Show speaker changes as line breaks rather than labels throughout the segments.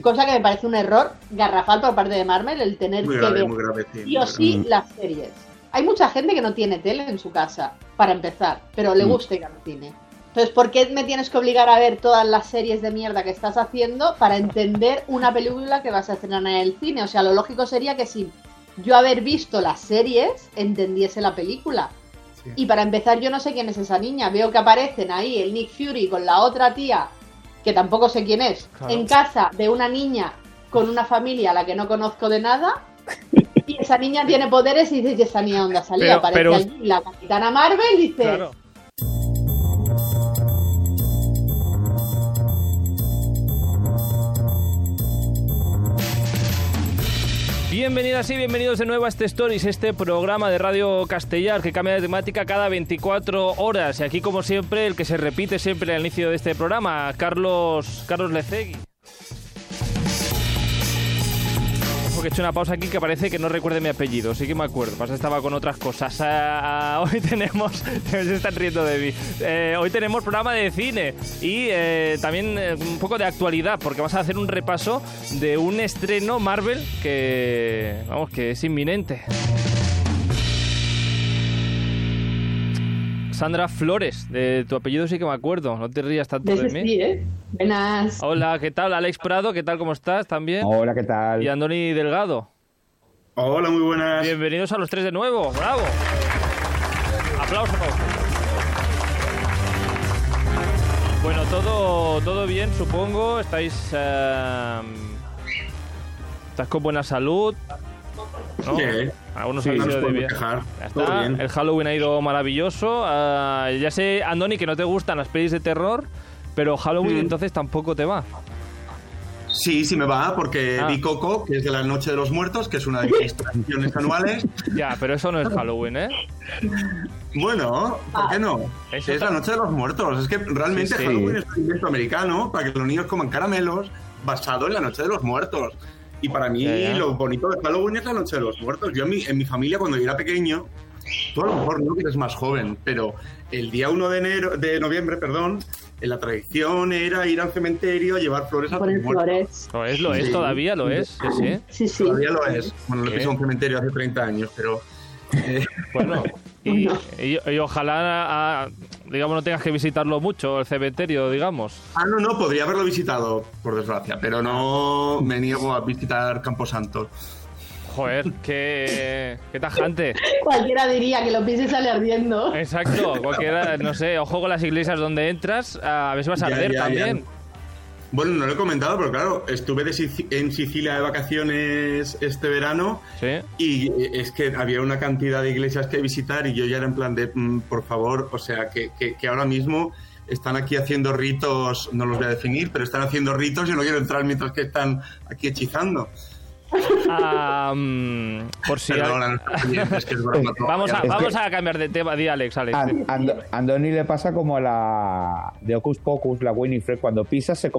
Cosa que me parece un error garrafal por parte de Marvel el tener
Muy
que
grave,
ver
muy grave, sí,
o sí las series. Hay mucha gente que no tiene tele en su casa, para empezar, pero le
Mm.
gusta ir al cine. Entonces, ¿por qué me tienes que obligar a ver todas las series de mierda que estás haciendo para entender una película que vas a estrenar en el cine? O sea, lo lógico sería que si yo haber visto las series, entendiese la película.
Sí.
Y para empezar, yo no sé quién es esa niña. Veo que aparecen ahí el Nick Fury con la otra tía, que tampoco sé quién es,
Claro.
en casa de una niña con una familia a la que no conozco de nada. Y esa niña tiene poderes y dices, ¿y esa niña salido?
Pero-
Aparece
pero-
allí la capitana Marvel y dice,
Claro. Bienvenidas y bienvenidos de nuevo a este Stories, este programa de Radio Castellar que cambia de temática cada 24 horas. Y aquí, como siempre, el que se repite siempre al inicio de este programa, Carlos, Carlos Lecegui. He hecho una pausa aquí que parece que no recuerde mi apellido, sí que me acuerdo, pasa estaba con otras cosas. Ah, hoy tenemos, se están riendo de mí, Eh, hoy tenemos programa de cine y eh, también eh, un poco de actualidad, porque vamos a hacer un repaso de un estreno Marvel que, vamos, que es inminente. Sandra Flores, de tu apellido sí que me acuerdo, no te rías tanto
de
mí.
sí, ¿eh? Buenas.
Hola, ¿qué tal? Alex Prado, ¿qué tal? ¿Cómo estás? ¿También?
Hola, ¿qué tal?
Y Andoni Delgado.
Hola, muy buenas.
Bienvenidos a los tres de nuevo, bravo. Aplauso para ustedes. Bueno, todo, todo bien, supongo. Estáis, eh, estáis con buena salud. ¿No?
Sí.
Algunos
Sí,
habéis
no nos
ido de
bien.
El Halloween ha ido maravilloso. Ah, ya sé, Andoni, que no te gustan las pelis de terror, pero Halloween
Mm.
entonces tampoco te va.
Sí, sí me va, porque
Ah.
vi Coco, que es de la Noche de los Muertos, que es una de mis tradiciones anuales.
Ya, pero eso no es Halloween, ¿eh?
Bueno, ¿por qué no?
Eso
es la Noche de los Muertos. Es que realmente
Sí, sí.
Halloween es un invento americano para que los niños coman caramelos basado en la Noche de los Muertos. Y para mí
ya.
lo bonito de Halloween es la Noche de los Muertos. Yo en mi, en mi familia cuando yo era pequeño, tú a lo mejor no que eres más joven, pero el día 1 de enero, de noviembre, perdón, en la tradición era ir al cementerio a llevar flores a tus
flores.
Lo es, lo es,
Sí.
todavía lo es. Sí, sí.
Sí, sí.
Todavía lo es. Bueno, lo que es un cementerio hace 30 años, pero... eh,
Bueno, y, y- y ojalá, ah, digamos, no tengas que visitarlo mucho, el cementerio, digamos.
Ah, no, no, podría haberlo visitado, por desgracia, pero no me niego a visitar Camposanto.
Joder, qué, qué tajante.
Cualquiera diría que lo piense sale ardiendo.
Exacto, cualquiera, no sé, ojo con las iglesias donde entras, a ver si vas a
Ya,
arder
ya, ya. Bueno, no lo he comentado, pero claro, estuve de en Sicilia de vacaciones este verano
Sí.
y es que había una cantidad de iglesias que visitar y yo ya era en plan de, mm, por favor, o sea, que, que- que ahora mismo están aquí haciendo ritos, no los voy a definir, pero están haciendo ritos y no quiero entrar mientras que están aquí hechizando.
Mm, por si...
Nuestros oyentes, que es broma.
Vamos a,
Es que-
vamos a cambiar de tema, di Alex, Alex.
An- Ando- Andoni le pasa como a la de Ocus Pocus, la Winifred, cuando pisa se,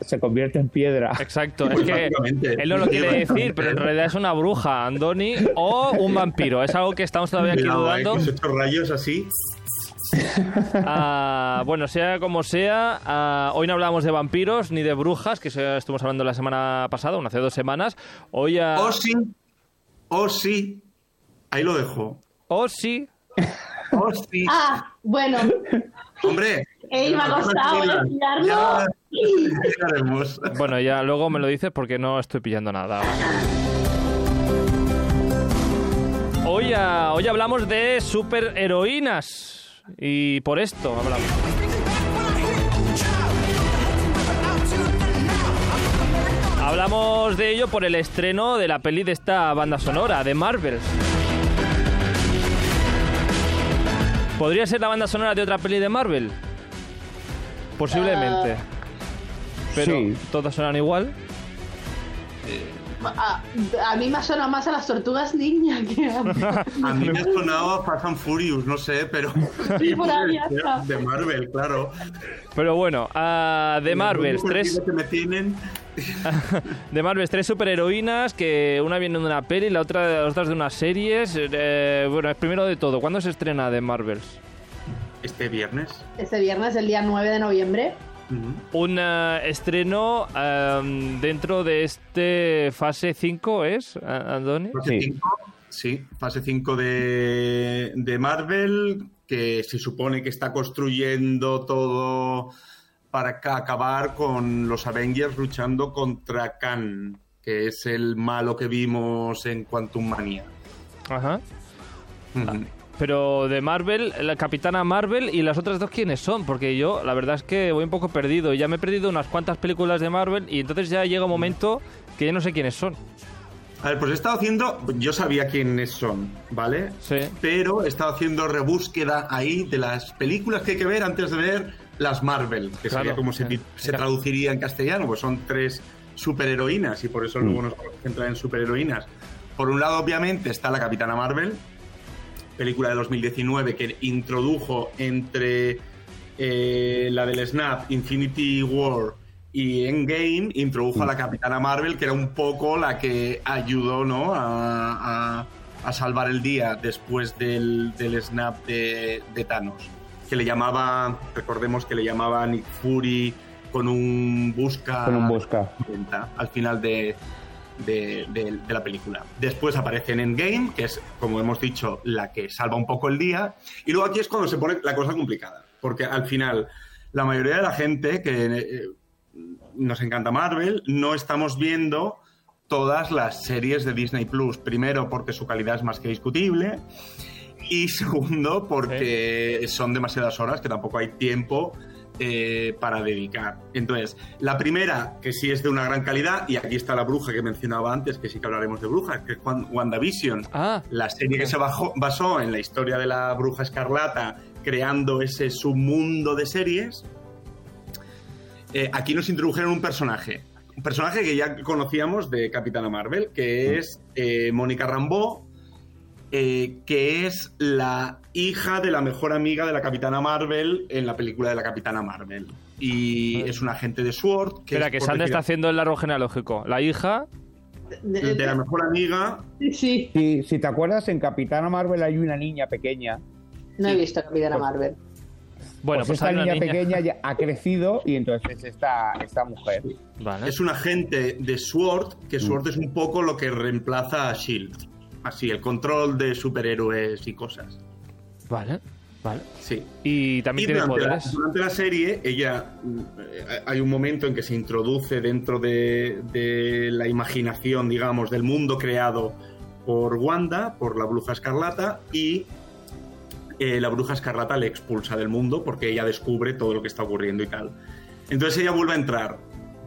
se convierte en piedra.
Exacto, es que él no lo quiere decir, pero en realidad es una bruja, Andoni, o un vampiro. Es algo que estamos todavía aquí
eh,
dudando.
rayos así.
Ah, bueno, sea como sea, ah, hoy no hablamos de vampiros ni de brujas, que eso ya estuvimos hablando la semana pasada, una hace dos semanas. Hoy a...
O sí, o sí. Ahí lo dejo.
Oh, sí.
O sí.
Ah, bueno,
Hombre.
Ey, me ha costado, pillarlo.
Ya llegaremos.
Bueno, ya luego me lo dices porque no estoy pillando nada. Hoy, hoy hablamos de superheroínas. Y por esto hablamos. Hablamos de ello por el estreno de la peli de esta banda sonora, de Marvel. ¿Podría ser la banda sonora de otra peli de Marvel? Posiblemente. Pero
Sí.
todas suenan igual.
A, a mí me ha sonado más a las tortugas ninja que a...
A mí me ha sonado a Fast and Furious, no sé, pero.
Sí, por ahí está.
De Marvel, claro.
Pero bueno, ah, de Marvels,
El
tres,
que me tienen.
de Marvels, tres superheroínas, que una viene de una peli y la otra de las otras de unas series. Eh, bueno, es primero de todo, ¿cuándo se estrena de Marvels?
Este viernes.
Este viernes, el día 9 de noviembre.
Un estreno dentro de este fase 5, ¿es, Andoni?
Fase
Sí.
5, sí, fase 5 de, de Marvel, que se supone que está construyendo todo para ca- acabar con los Avengers luchando contra Khan, que es el malo que vimos en Quantum Mania.
Ajá. Pero de Marvel, la Capitana Marvel y las otras dos, ¿quiénes son? Porque yo, la verdad es que voy un poco perdido. Ya me he perdido unas cuantas películas de Marvel y entonces ya llega un momento que ya no sé quiénes son.
A ver, pues he estado haciendo, yo sabía quiénes son, ¿vale?
Sí.
Pero he estado haciendo rebúsqueda ahí de las películas que hay que ver antes de ver las Marvel, que
Claro,
sería como se, traduciría en castellano, pues son tres superheroínas y por eso luego nos vamos a centrar en superheroínas. Por un lado, obviamente, está la Capitana Marvel, película de 2019 que introdujo entre eh, la del Snap, Infinity War y Endgame, introdujo a la Capitana Marvel, que era un poco la que ayudó ¿no? a, a- a salvar el día después del, del Snap de, de Thanos. Que le llamaba, recordemos que le llamaba Nick Fury con un busca
Con un busca.
al final de, de- de- de la película. Después aparece en Endgame, que es, como hemos dicho, la que salva un poco el día. Y luego aquí es cuando se pone la cosa complicada. Porque al final, la mayoría de la gente que eh, nos encanta Marvel, no estamos viendo todas las series de Disney Plus. Primero, porque su calidad es más que discutible. Y segundo, porque son demasiadas horas que tampoco hay tiempo eh, para dedicar. Entonces, la primera, que sí es de una gran calidad, y aquí está la bruja que mencionaba antes, que sí que hablaremos de brujas, que es Wan- WandaVision.
Ah,
La serie que se bajó- basó en la historia de la bruja escarlata, creando ese submundo de series. Eh, aquí nos introdujeron un personaje. Un personaje que ya conocíamos de Capitana Marvel, que es eh, Mónica Rambeau, eh, que es la hija de la mejor amiga de la Capitana Marvel en la película de la Capitana Marvel. Y es un agente de SWORD. Que
espera,
es
que Sandra
decir-
está haciendo el árbol genealógico. La hija.
De-
de la mejor amiga
Sí, sí.
Si, si te acuerdas, en Capitana Marvel hay una niña pequeña.
No he visto Capitana Marvel.
Bueno,
pues,
pues,
esta niña,
niña.
pequeña ya ha crecido y entonces es esta, esta mujer.
Vale.
Es un agente de SWORD, que SWORD es un poco lo que reemplaza a SHIELD. Así, el control de superhéroes y cosas.
Vale, vale.
Sí.
Y también
Y
tiene
durante la,
poderes.
durante la serie, ella. mm, eh, Hay un momento en que se introduce dentro de, de la imaginación, digamos, del mundo creado por Wanda, por la bruja escarlata, y eh, la bruja escarlata le expulsa del mundo porque ella descubre todo lo que está ocurriendo y tal. Entonces ella vuelve a entrar.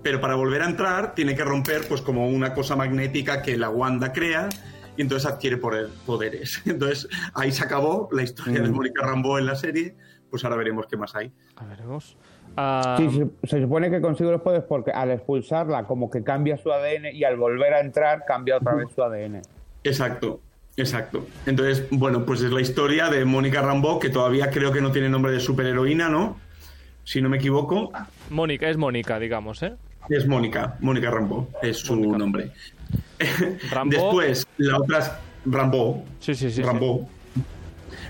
Pero para volver a entrar tiene que romper pues como una cosa magnética que la Wanda crea y entonces adquiere poder- poderes. Entonces ahí se acabó la historia de
Mm.
Mónica Rambeau en la serie. Pues ahora veremos qué más hay.
A veremos. Ah,
Sí, se, se supone que consigue los poderes porque al expulsarla como que cambia su ADN y al volver a entrar cambia otra vez su ADN.
Exacto, exacto. Entonces, bueno, pues es la historia de Mónica Rambeau, que todavía creo que no tiene nombre de superheroína, ¿no? Si no me equivoco,
Mónica, es Mónica, digamos, ¿eh?
es Mónica, Mónica Rambeau, es su
Mónica.
nombre.
Rambo.
Después, la otra es Rambeau,
Sí, sí, sí. sí.
Rambeau.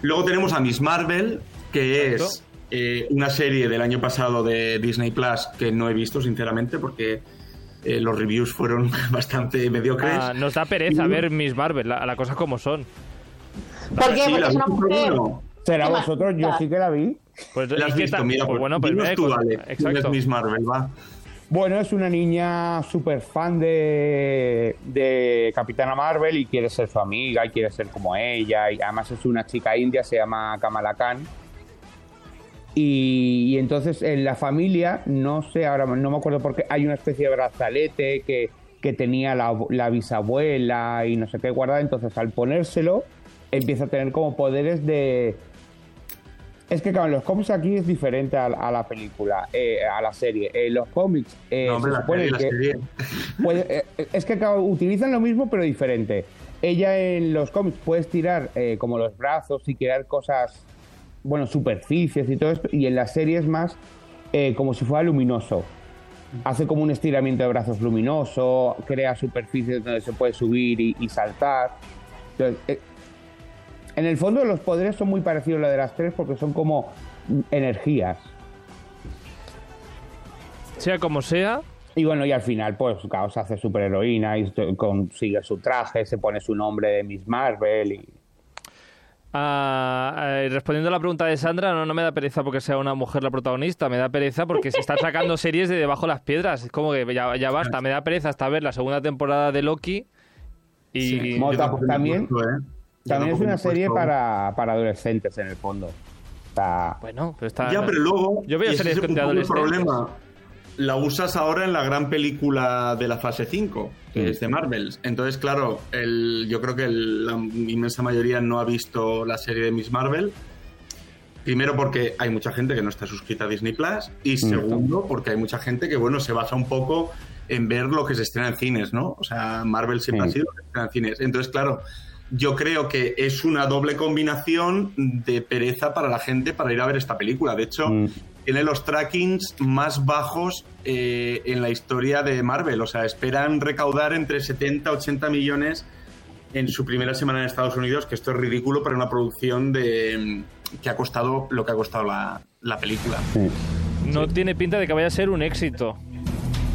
Luego tenemos a Miss Marvel, que
Exacto.
es eh, una serie del año pasado de Disney Plus que no he visto, sinceramente, porque eh, los reviews fueron bastante mediocres.
Ah, nos da pereza ver Miss Marvel, la, la cosa como son.
¿Por qué?
Sí,
Porque es una mujer.
¿Será
¿Qué más
vosotros? Yo sí que la vi.
Pues,
La
¿y
has visto, mira,
Pues
pues
bueno, pues
tú,
con-
Ale, ¿quién
Exacto.
es Miss Marvel, va.
Bueno, es una niña súper fan de, de Capitana Marvel y quiere ser su amiga y quiere ser como ella. Y además es una chica india, se llama Kamala Khan. Y, entonces en la familia, no sé, ahora no me acuerdo por qué, hay una especie de brazalete que, que tenía la, la bisabuela y no sé qué guardada. Entonces al ponérselo, empieza a tener como poderes de, es que claro, los cómics aquí es diferente a, a la película, eh, a la serie. En los cómics eh,
No, hombre,
se
la
supone
serie, la
que
serie.
eh, es que claro, utilizan lo mismo pero diferente. Ella en los cómics puede estirar eh, como los brazos y crear cosas, bueno, superficies y todo esto, y en la serie es más eh, como si fuera luminoso. Hace como un estiramiento de brazos luminoso, crea superficies donde se puede subir y, y saltar. Entonces, eh, en el fondo los poderes son muy parecidos a los de las tres porque son como energías.
Sea como sea.
Y bueno, y al final, pues, claro, se hace superheroína y to- consigue su traje, se pone su nombre de Miss Marvel y...
Ah, eh, respondiendo a la pregunta de Sandra, no, no me da pereza porque sea una mujer la protagonista, me da pereza porque se están sacando series de debajo de las piedras. Es como que ya, ya basta, me da pereza hasta ver la segunda temporada de Loki. Y
Sí.
Mo-
Yo tampoco me he
también-
¿eh?
También es una serie para, para adolescentes, en el fondo. Está...
bueno, pero está.
Ya, pero luego.
Yo veo series de adolescentes.
problema. La usas ahora en la gran película de la fase 5, que
Mm.
es de Marvels. Entonces, claro, el, yo creo que el- la inmensa mayoría no ha visto la serie de Miss Marvel. Primero porque hay mucha gente que no está suscrita a Disney Plus. Y segundo, porque hay mucha gente que, bueno, se basa un poco en ver lo que se estrena en cines, ¿no? O sea, Marvel siempre
Sí.
ha sido lo que se estrena en cines. Entonces, claro, yo creo que es una doble combinación de pereza para la gente para ir a ver esta película. De hecho,
Mm.
tiene los trackings más bajos eh, en la historia de Marvel. O sea, esperan recaudar entre 70 y 80 millones en su primera semana en Estados Unidos, que esto es ridículo para una producción de que ha costado lo que ha costado la, la película.
Sí.
No tiene pinta de que vaya a ser un éxito.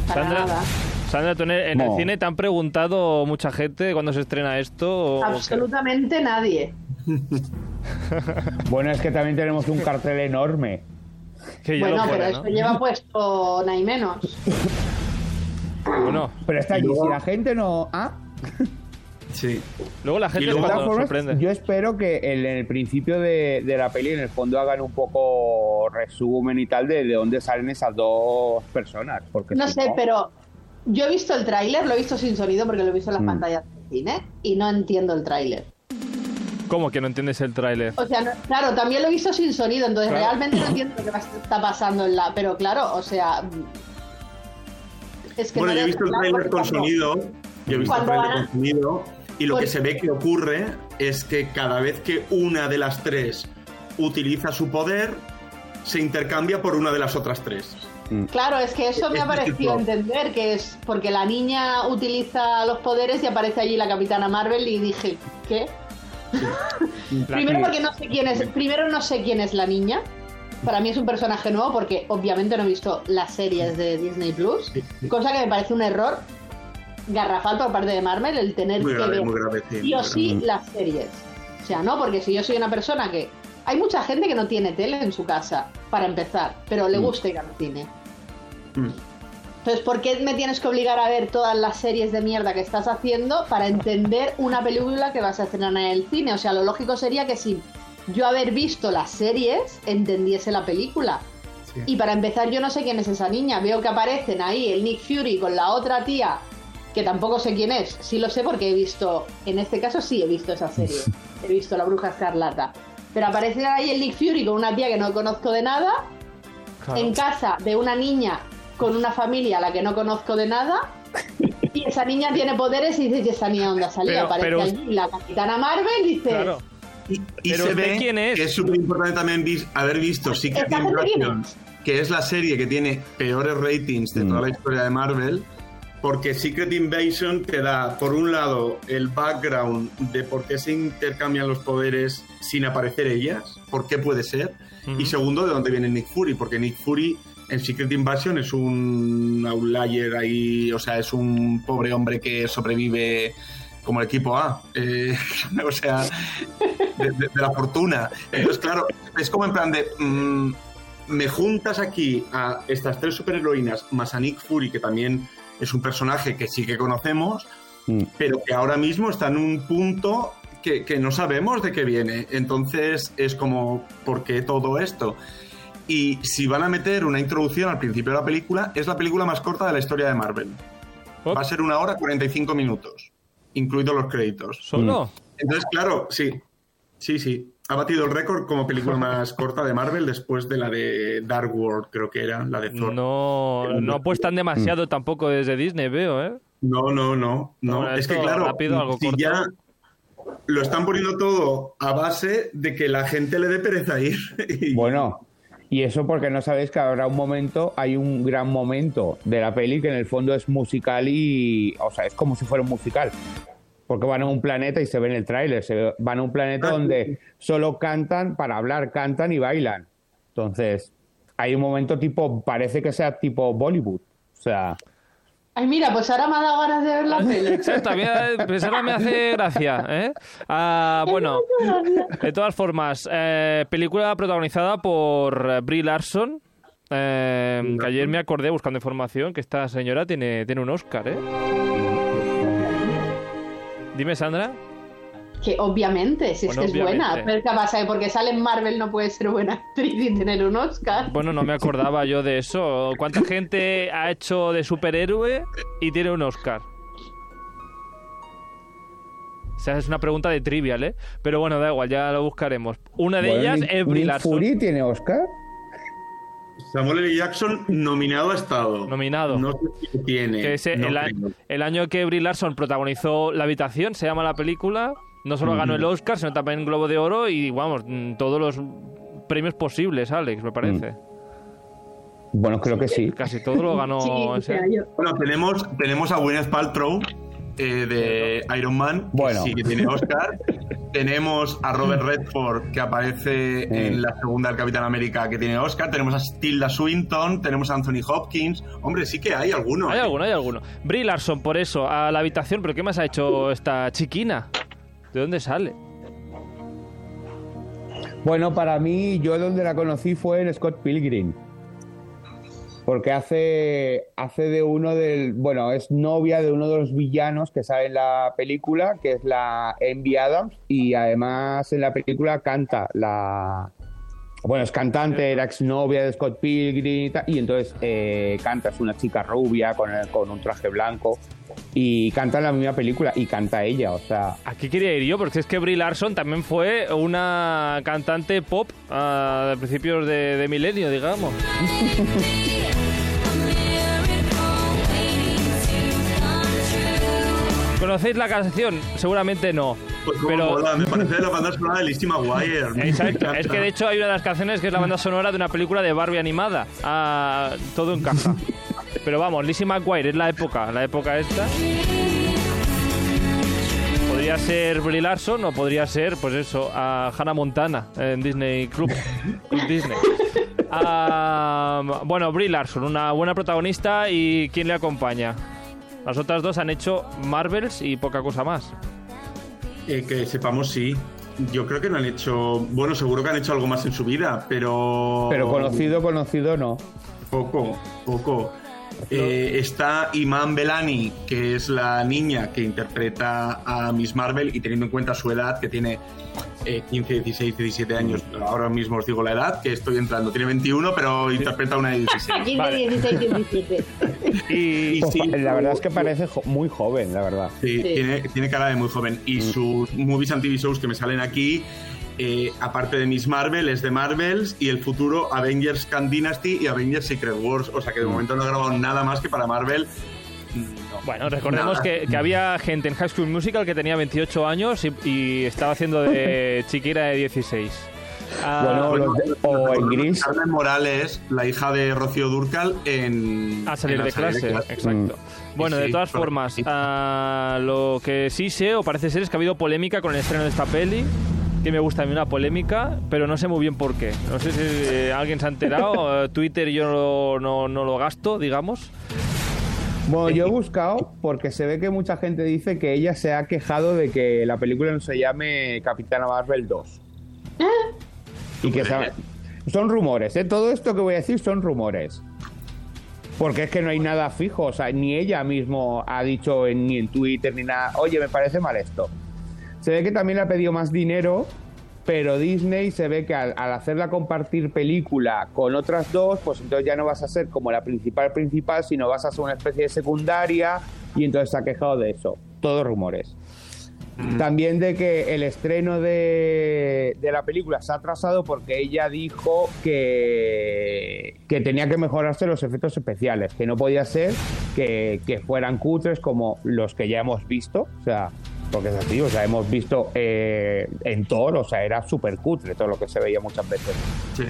Para
Sandra,
nada.
Sandra, ¿tú en el,
No.
cine te han preguntado mucha gente cuándo se estrena esto? o- o qué?
Absolutamente nadie.
Bueno, es que también tenemos un cartel enorme.
Que
Bueno,
lo
pero
¿no?
lleva puesto nada y menos.
Bueno,
Pero está allí,
luego-
si la gente no... Ah,
Sí.
luego la gente
luego-
cuando
formas,
sorprende.
yo espero que en el principio de, de la peli en el fondo hagan un poco resumen y tal de, de dónde salen esas dos personas. Porque
No
si
sé, pero yo he visto el tráiler, lo he visto sin sonido porque lo he visto en las
Mm.
pantallas del cine y no entiendo el tráiler.
¿Cómo que no entiendes el tráiler?
O sea, no- claro, también lo he visto sin sonido, entonces
Claro.
realmente no entiendo lo que está pasando en la... Pero claro, o sea... mm, Es que
Bueno,
no
yo he visto el tráiler con sonido. Yo he visto el tráiler con sonido. Y lo que
Pues-
se ve que ocurre es que cada vez que una de las tres utiliza su poder, se intercambia por una de las otras tres.
Claro, es que eso me ha parecido entender, que es porque la niña utiliza los poderes y aparece allí la Capitana Marvel y dije, ¿qué? Primero porque no sé quién es, primero no sé quién es la niña. Para mí es un personaje nuevo porque obviamente no he visto las series de Disney Plus, cosa que me parece un error garrafal por parte de Marvel el tener
Muy
que
grave,
ver
muy grave. Sí,
sí
muy
o sí las series. O sea, no, porque si yo soy una persona que hay mucha gente que no tiene tele en su casa para empezar, pero le gusta ir al cine.
Mm.
Entonces, ¿por qué me tienes que obligar a ver todas las series de mierda que estás haciendo para entender una película que vas a estrenar en el cine? O sea, lo lógico sería que si yo haber visto las series, entendiese la película.
Sí.
Y para empezar, yo no sé quién es esa niña. Veo que aparecen ahí el Nick Fury con la otra tía, que tampoco sé quién es. Sí lo sé porque he visto, en este caso sí he visto esa serie. He visto La Bruja Escarlata. Pero aparece ahí el Nick Fury con una tía que no conozco de nada,
Claro.
en casa de una niña con una familia a la que no conozco de nada. Y esa niña tiene poderes y dices, ¿y esa niña dónde ha salido? Aparece
pero-
allí la Capitana Marvel y dice,
Claro.
Y, y
Pero
se
¿usted
ve
quién es?
que es súper importante también vis- haber visto Secret
¿Esta gente quién
Invasion, que es la serie que tiene peores ratings de
Mm.
toda la historia de Marvel, porque Secret Invasion te da, por un lado, el background de por qué se intercambian los poderes sin aparecer ellas, por qué puede ser, y segundo, de dónde viene Nick Fury, porque Nick Fury en Secret Invasion es un outlier ahí, o sea, es un pobre hombre que sobrevive como el equipo A, eh, o sea, de, de- de la fortuna. Entonces, claro, es como en plan de, mm, me juntas aquí a estas tres superheroínas, más a Nick Fury, que también es un personaje que sí que conocemos,
Mm.
pero que ahora mismo está en un punto que, que no sabemos de qué viene. Entonces es como, ¿por qué todo esto? Y si van a meter una introducción al principio de la película, es la película más corta de la historia de Marvel. Va a ser una hora 45 minutos, incluidos los créditos.
¿Solo?
Entonces, claro, sí, sí, sí. Ha batido el récord como película más corta de Marvel después de la de Dark World, creo que era, la de Thor.
No, no apuestan demasiado tampoco desde Disney, veo, ¿eh?
No, no, no, no. Es que claro,
rápido, algo
si
corto.
ya lo están poniendo todo a base de que la gente le dé pereza ir. Y-
Bueno, y eso porque no sabéis que habrá un momento, hay un gran momento de la peli que en el fondo es musical y, o sea, es como si fuera un musical. Porque van a un planeta y se ve en el tráiler, se van a un planeta
Ah,
donde solo cantan para hablar, cantan y bailan. Entonces, hay un momento tipo, parece que sea tipo Bollywood. O sea,
Ay, mira, pues ahora me ha dado ganas de ver la peli.
Exacto, pues ahora me hace gracia. ¿eh? Ah, bueno, de todas formas, eh, película protagonizada por Brie Larson. eh, que ayer me acordé buscando información que esta señora tiene, tiene un Oscar, ¿eh? Dime, Sandra.
Que obviamente, si
Bueno,
es que es buena. Pero ¿qué pasa? Porque sale en Marvel no puede ser buena actriz y tener un Oscar.
Bueno, no me acordaba yo de eso. ¿Cuánta gente ha hecho de superhéroe y tiene un Oscar? O sea, es una pregunta de trivial, ¿eh? Pero bueno, da igual, ya lo buscaremos. Una de
bueno,
ellas es Brie Larson.
Fury tiene Oscar.
Samuel L. Jackson nominado ha estado.
Nominado.
No sé si tiene.
Que ese,
no
el, a-
creo.
el año que Brie Larson protagonizó La Habitación, se llama la película, no solo ganó el Oscar, sino también el Globo de Oro y, vamos, mm, todos los premios posibles, Alex, me parece.
Bueno, creo que sí.
Casi todo lo ganó
Sí,
ese.
Bueno, tenemos, tenemos a Gwyneth Paltrow eh, de Iron Man, que
Bueno.
sí que tiene Oscar. tenemos a Robert Redford, que aparece en la segunda del Capitán América, que tiene Oscar. Tenemos a Tilda Swinton, tenemos a Anthony Hopkins. Hombre, sí que hay algunos.
Hay
¿eh?
alguno, hay alguno. Brie Larson, por eso, a la habitación, pero ¿qué más ha hecho esta chiquina? ¿De dónde sale?
Bueno, para mí, yo donde la conocí fue en Scott Pilgrim. Porque hace, hace de uno del. Bueno, es novia de uno de los villanos que sale en la película, que es la Envy Adams. Y además en la película canta la. Bueno, es cantante, era exnovia de Scott Pilgrim y tal. Y entonces eh, canta, es una chica rubia con, con un traje blanco. Y canta en la misma película y canta ella, o sea.
Aquí quería ir yo, porque es que Brie Larson también fue una cantante pop ah, de principios de, de milenio, digamos. ¿Conocéis la canción? Seguramente no.
Pues
pero
mola, me parece la banda sonora de Lizzie McGuire.
Exacto, es que de hecho hay una de las canciones que es la banda sonora de una película de Barbie animada. Ah, todo encaja. Pero vamos, Lizzie McGuire es la época, la época esta. Podría ser Brie Larson o podría ser, pues eso, a Hannah Montana en Disney Club, Club Disney. Bueno, Brie Larson, una buena protagonista y ¿quién le acompaña? Las otras dos han hecho Marvels y poca cosa más.
Eh, que sepamos, sí. Yo creo que no han hecho. Bueno, seguro que han hecho algo más en su vida, pero.
Pero conocido, conocido no.
Poco, poco. Eh, está Iman Belani, que es la niña que interpreta a Miss Marvel, y teniendo en cuenta su edad, que tiene eh, 15, 16, 17 años, ahora mismo os digo la edad, que estoy entrando. Tiene 21, pero interpreta a una de 16.
15,
Vale.
16, 17.
Y
Pues
sí,
la verdad es que parece jo- muy joven, la verdad.
Sí,
Sí.
Tiene, tiene cara de muy joven. Y sus movies and TV shows que me salen aquí, eh, aparte de Miss Marvel, es de Marvels y el futuro Avengers Khan Dynasty y Avengers Secret Wars. O sea que de momento no he grabado nada más que para Marvel. No.
Bueno, recordemos que, que había gente en High School Musical que tenía 28 años y, y estaba haciendo de chiquera de 16. Ah,
Bueno, de- o en Gris.
Carmen Morales, la hija de Rocío Durcal, en.
a salir
en
de
la
clase, exacto.
Mm.
Bueno,
Sí,
de todas formas, ah, lo que sí sé o parece ser es que ha habido polémica con el estreno de esta peli, que me gusta a mí una polémica, pero no sé muy bien por qué. No sé si eh, alguien se ha enterado, eh, Twitter yo no, no- no lo gasto, digamos.
Bueno, yo he buscado porque se ve que mucha gente dice que ella se ha quejado de que la película no se llame Capitana Marvel 2. Y que se- son rumores, ¿eh? Todo esto que voy a decir son rumores. Porque es que no hay nada fijo, o sea, ni ella mismo ha dicho en- ni en Twitter ni nada, oye, me parece mal esto. Se ve que también le ha pedido más dinero, pero Disney se ve que al, al hacerla compartir película con otras dos, pues entonces ya no vas a ser como la principal principal, sino vas a ser una especie de secundaria y entonces se ha quejado de eso. Todos rumores. También de que el estreno de, de la película se ha atrasado porque ella dijo que, que tenía que mejorarse los efectos especiales, que no podía ser que, que fueran cutres como los que ya hemos visto, o sea, porque es así, o sea, hemos visto eh, en Thor, o sea, era súper cutre todo lo que se veía muchas veces.
Sí.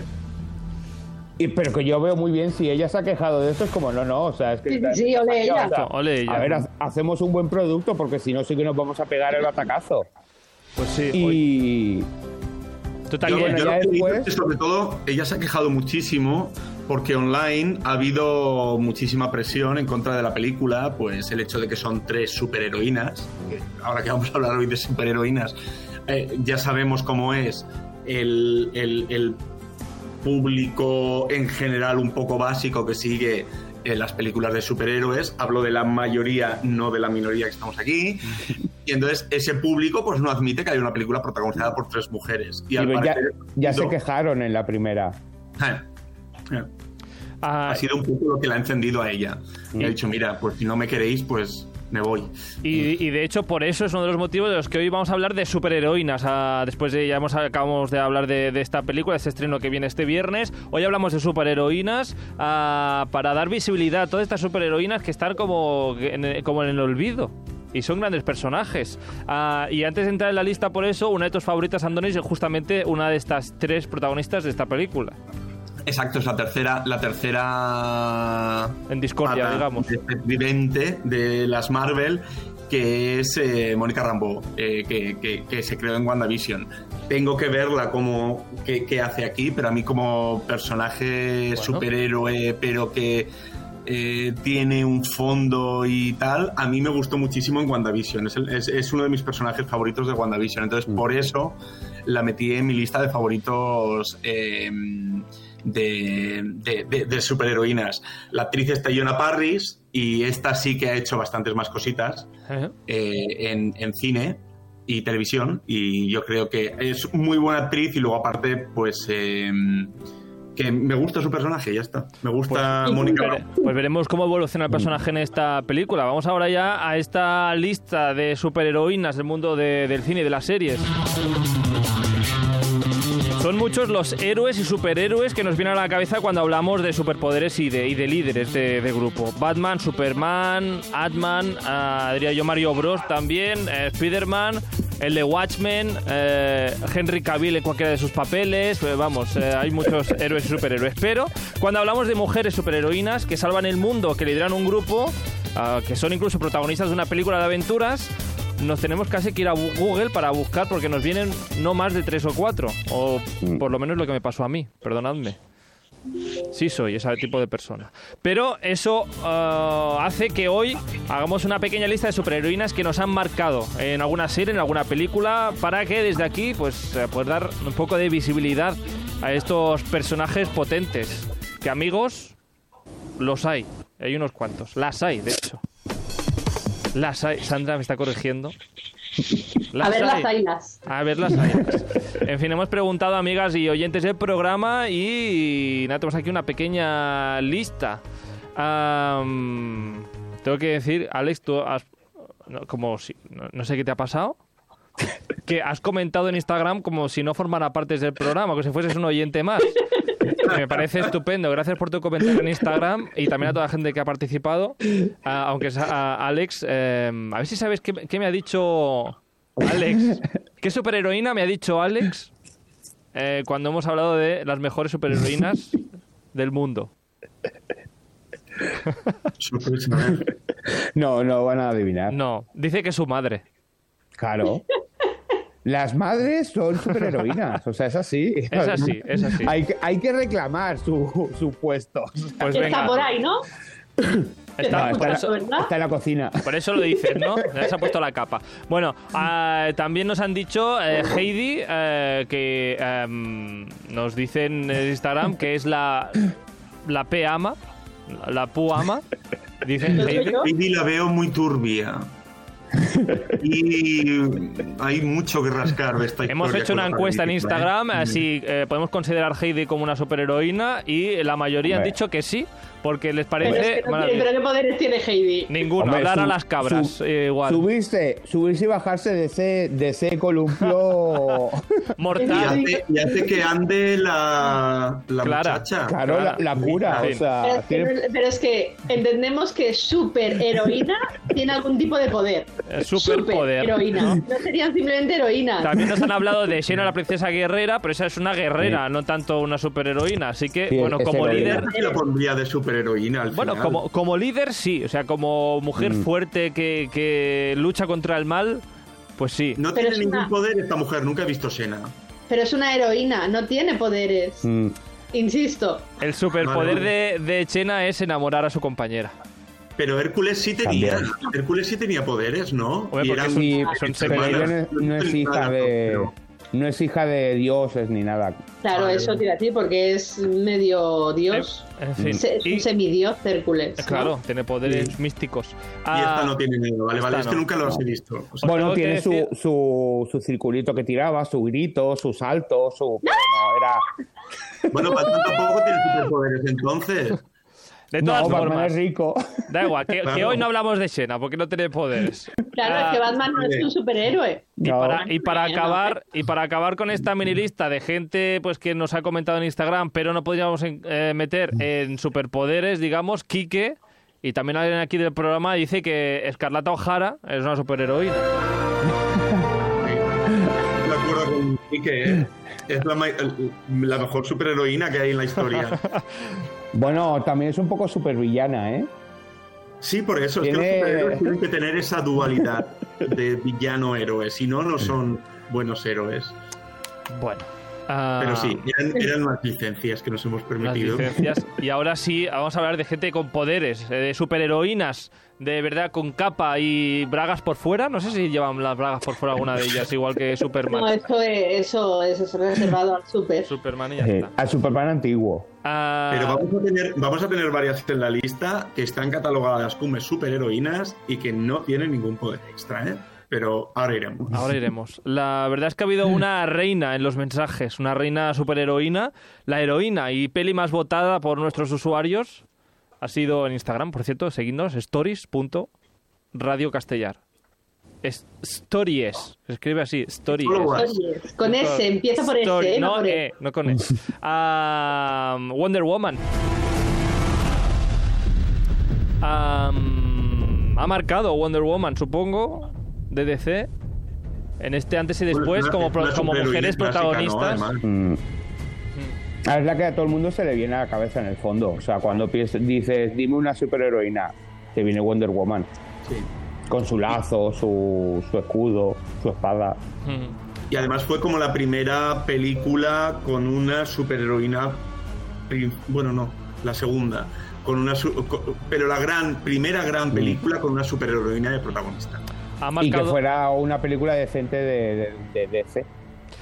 Y, pero que yo veo muy bien si ella se ha quejado de esto, es como, no, no, o sea, es que...
Sí, ole ella.
O sea,
Ole ella.
A ver, ha- hacemos un buen producto porque si no sí que nos vamos a pegar el atacazo.
Pues sí.
Y...
Tú
Yo,
también.
bueno,
yo
ya
lo que digo
después-
es que sobre todo ella se ha quejado muchísimo porque online ha habido muchísima presión en contra de la película, pues el hecho de que son tres superheroínas, ahora que vamos a hablar hoy de superheroínas, eh, ya sabemos cómo es el, el- el público en general un poco básico que sigue eh, las películas de superhéroes. Hablo de la mayoría, no de la minoría que estamos aquí. Y entonces ese público pues no admite que haya una película protagonizada por tres mujeres. Y al
ya,
parecer,
ya se quejaron en la primera.
Eh.
Ah,
ha sido un poco lo que la ha encendido a ella. Y ha
Mm.
dicho, mira, pues si no me queréis, pues me voy.
Y, y de hecho, por eso es uno de los motivos de los que hoy vamos a hablar de superheroínas. Ah, después de ya hemos, acabamos de hablar de, de esta película, de este estreno que viene este viernes. Hoy hablamos de superheroínas ah, para dar visibilidad a todas estas superheroínas que están como en, como en el olvido. Y son grandes personajes. Ah, y antes de entrar en la lista, por eso, una de tus favoritas, Andonis, es justamente una de estas tres protagonistas de esta película.
Exacto, es la tercera, la tercera
En discordia,
pata
digamos.
vivente de las Marvel, que es eh, Mónica Rambeau, eh, que, que- que se creó en WandaVision. Tengo que verla como que, que hace aquí, pero a mí como personaje superhéroe, pero que eh, tiene un fondo y tal, a mí me gustó muchísimo en WandaVision. Es, el- es- es uno de mis personajes favoritos de WandaVision. Entonces, por eso la metí en mi lista de favoritos eh, de, de- de- de superheroínas. La actriz está Jonah Parris y esta sí que ha hecho bastantes más cositas
¿Eh?
eh, en, en cine y televisión y yo creo que es muy buena actriz y luego aparte pues eh, que me gusta su personaje ya está me gusta Mónica
Vere- Pues veremos cómo evoluciona el personaje en esta película. Vamos ahora ya a esta lista de superheroínas del mundo de- del cine y de las series. Son muchos los héroes y superhéroes que nos vienen a la cabeza cuando hablamos de superpoderes y de, y de líderes de, de grupo. Batman, Superman, Atman, ah, diría yo Mario Bros también, eh, Spider-Man, el de Watchmen, eh, Henry Cavill en cualquiera de sus papeles, eh, vamos, eh, hay muchos héroes y superhéroes. Pero cuando hablamos de mujeres superheroínas que salvan el mundo, que lideran un grupo, ah, que son incluso protagonistas de una película de aventuras, nos tenemos casi que ir a Google para buscar porque nos vienen no más de tres o cuatro. O por lo menos lo que me pasó a mí, perdonadme. Sí soy ese tipo de persona. Pero eso ah, hace que hoy hagamos una pequeña lista de superheroínas que nos han marcado en alguna serie, en alguna película, para que desde aquí pues eh, pues dar un poco de visibilidad a estos personajes potentes. Que amigos, los hay. Hay unos cuantos. Las hay, de hecho. Las hay. Sandra me está corrigiendo.
a ver las ailas.
A ver las ailas. En fin, hemos preguntado amigas y oyentes del programa y, nada, tenemos aquí una pequeña lista. Am, tengo que decir, Alex, tú has... no, como si... No, no sé qué te ha pasado. Que has comentado en Instagram como si no formara parte del programa, como si fueses un oyente más. Me parece estupendo. Gracias por tu comentario en Instagram y también a toda la gente que ha participado. Ah, aunque sea a Alex, eh, a ver si sabes qué, qué me ha dicho Alex. ¿Qué superheroína me ha dicho Alex eh, cuando hemos hablado de las mejores superheroínas del mundo?
No, no van a adivinar.
No, dice que es su madre.
Claro. Las madres son superheroínas, o sea, es así.
Es así, es así.
Hay que, hay que reclamar su, su puesto.
Pues
Está por ahí, ¿no?
Está- eso,
en la, está en la cocina.
por eso lo dices, ¿no? Ya se ha puesto la capa. Bueno, ah, también nos han dicho eh, Heidi eh, que em, nos dicen en Instagram que es la la P ama, la Pu ama. Dicen
¿Lo soy
Heidi.
Heidi la veo muy turbia y hay mucho que rascar de esta
Hemos hecho una encuesta en
película, ¿eh?
Instagram, así eh, podemos considerar Heidi como una superheroína y la mayoría han dicho que sí, porque les
Pero, es
parece
que no tiene-
maravilloso.
pero qué poderes tiene Heidi.
Ninguno,
Hombre,
hablar a
su-
las cabras,
su-
eh, igual.
Subirse, subirse y bajarse de ese, de ese columpio.
Y
Mortal.
hace, y hace que ande la, la
Clara.
muchacha.
Claro, la, la cura.
Sí.
O sea,
Pero es, que,
tiene-
pero es que entendemos que superheroína tiene algún tipo de poder.
Superpoder,
Superheroína. No serían simplemente heroínas.
También nos han hablado de Xena la princesa guerrera, pero esa es una guerrera, no tanto una superheroína. Así que,
Sí,
bueno, como
heroína.
líder.
La pondría de superheroína al
Bueno,
final.
como, como líder sí, o sea, como mujer
Mm.
fuerte que, que lucha contra el mal, pues sí.
No
Pero
tiene
es
ningún
una-
poder esta mujer, nunca he visto Sena.
Pero es una heroína, no tiene poderes.
Mm.
Insisto.
El superpoder
Vale,
de, de Chena es enamorar a su compañera.
Pero Hércules sí tenía,
También.
Hércules sí tenía poderes, ¿no?
Hombre,
Y eran-
Sí,
son
pero ella no, es- no es hija de no es hija de dioses ni nada.
Claro,
Vale.
eso a decir, porque es medio dios. Es un semidios Hércules. ¿no?
claro, tiene poderes
Sí.
místicos.
Y
Ah,
esta no tiene miedo, vale, vale, es que
no.
nunca los he visto. O sea,
Bueno,
que
tiene su,
decir-
su, su circulito que tiraba, su grito, su salto, su... pero no, era...
bueno, tampoco tiene superpoderes, entonces.
De todas
no, Batman
formas,
es rico.
da igual, que, que
Claro.
hoy no hablamos de Xena, porque no tiene poderes.
Claro,
Ah,
es que Batman no es un superhéroe.
Y
No.
para, y para acabar y para acabar con esta mini lista de gente pues que nos ha comentado en Instagram, pero no podríamos en- eh, meter en superpoderes, digamos, Quique y también alguien aquí del programa dice que Escarlata O'Hara es una superheroína.
De acuerdo con Quique, ¿eh? Es la, la mejor superheroína que hay en la historia.
Bueno, también es un poco supervillana, ¿eh?
Sí, por eso, es que
Tiene-
los superhéroes tienen que tener esa dualidad de villano-héroe, si no, no son buenos héroes.
Bueno. ah,
Pero sí, eran, eran unas licencias que nos hemos
las
permitido.
licencias. Y ahora sí, vamos a hablar de gente con poderes, eh, de superheroínas, de verdad con capa y bragas por fuera. No sé si llevan las bragas por fuera alguna de ellas, igual que Superman.
No, eso es, eso es reservado al super.
Superman y ya
Eh,
está.
al Superman antiguo.
Ah,
Pero vamos a, tener, vamos a tener varias en la lista que están catalogadas como superheroínas y que no tienen ningún poder extra, ¿eh? Pero ahora iremos.
Ahora iremos. La verdad es que ha habido una reina en los mensajes, una reina superheroína. La heroína y peli más votada por nuestros usuarios ha sido en Instagram, por cierto, seguidnos, stories.radiocastellar. Es stories, se escribe así, stories.
Con ese, empieza por
Story-
ese, ¿eh?
no,
por
eh,
E.
no con E. Ah, Wonder Woman. Ha marcado Wonder Woman, supongo, de DC. En este antes y después,
Bueno, es
como, como mujeres
¿no?
Es la que a todo el mundo se le viene a la cabeza en el fondo. O sea, cuando piensas- dices, dime una superheroína, te viene Wonder Woman.
Sí.
Con su lazo, su, su escudo, su espada.
Mm.
Y además fue como la primera película con una superheroína. Bueno, no, la segunda. Con una pero la gran, primera gran película con una superheroína de protagonista.
Ha
Y que
marcado.
fuera una película decente de, de, de DC.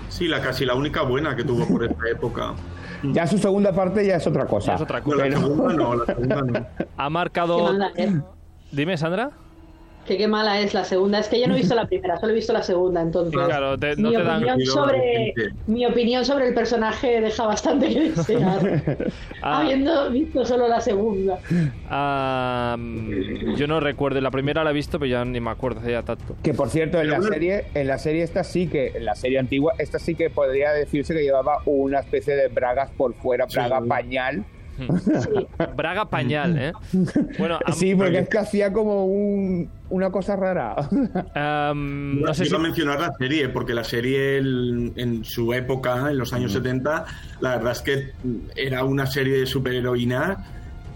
Sí, la casi la única buena que tuvo por esta época.
Ya su segunda parte ya es otra cosa.
Ya es otra
No,
cosa.
la
Pero-
segunda no, la segunda no.
Ha marcado.
es.
Dime, Sandra.
Que qué mala es la segunda. Es que yo no he visto la primera, solo he visto la segunda, entonces.
Claro, te- no
mi,
te dan.
opinión sobre, mi opinión sobre el personaje deja bastante que desear.
Ah.
Habiendo visto solo la segunda.
Ah, yo no recuerdo. La primera la he visto, pero ya ni me acuerdo hace ya tanto.
Que por cierto, en la serie, en la serie esta sí que, en la serie antigua, esta sí que podría decirse que llevaba una especie de bragas por fuera,
Sí.
braga pañal.
Sí.
Braga pañal, ¿eh? Bueno, am-
Sí, porque es que hacía como un- una cosa rara.
no sé
Iba
si.
mencionar la serie, porque la serie el- en su época, en los
Mm.
años 70, la verdad es que era una serie de superheroína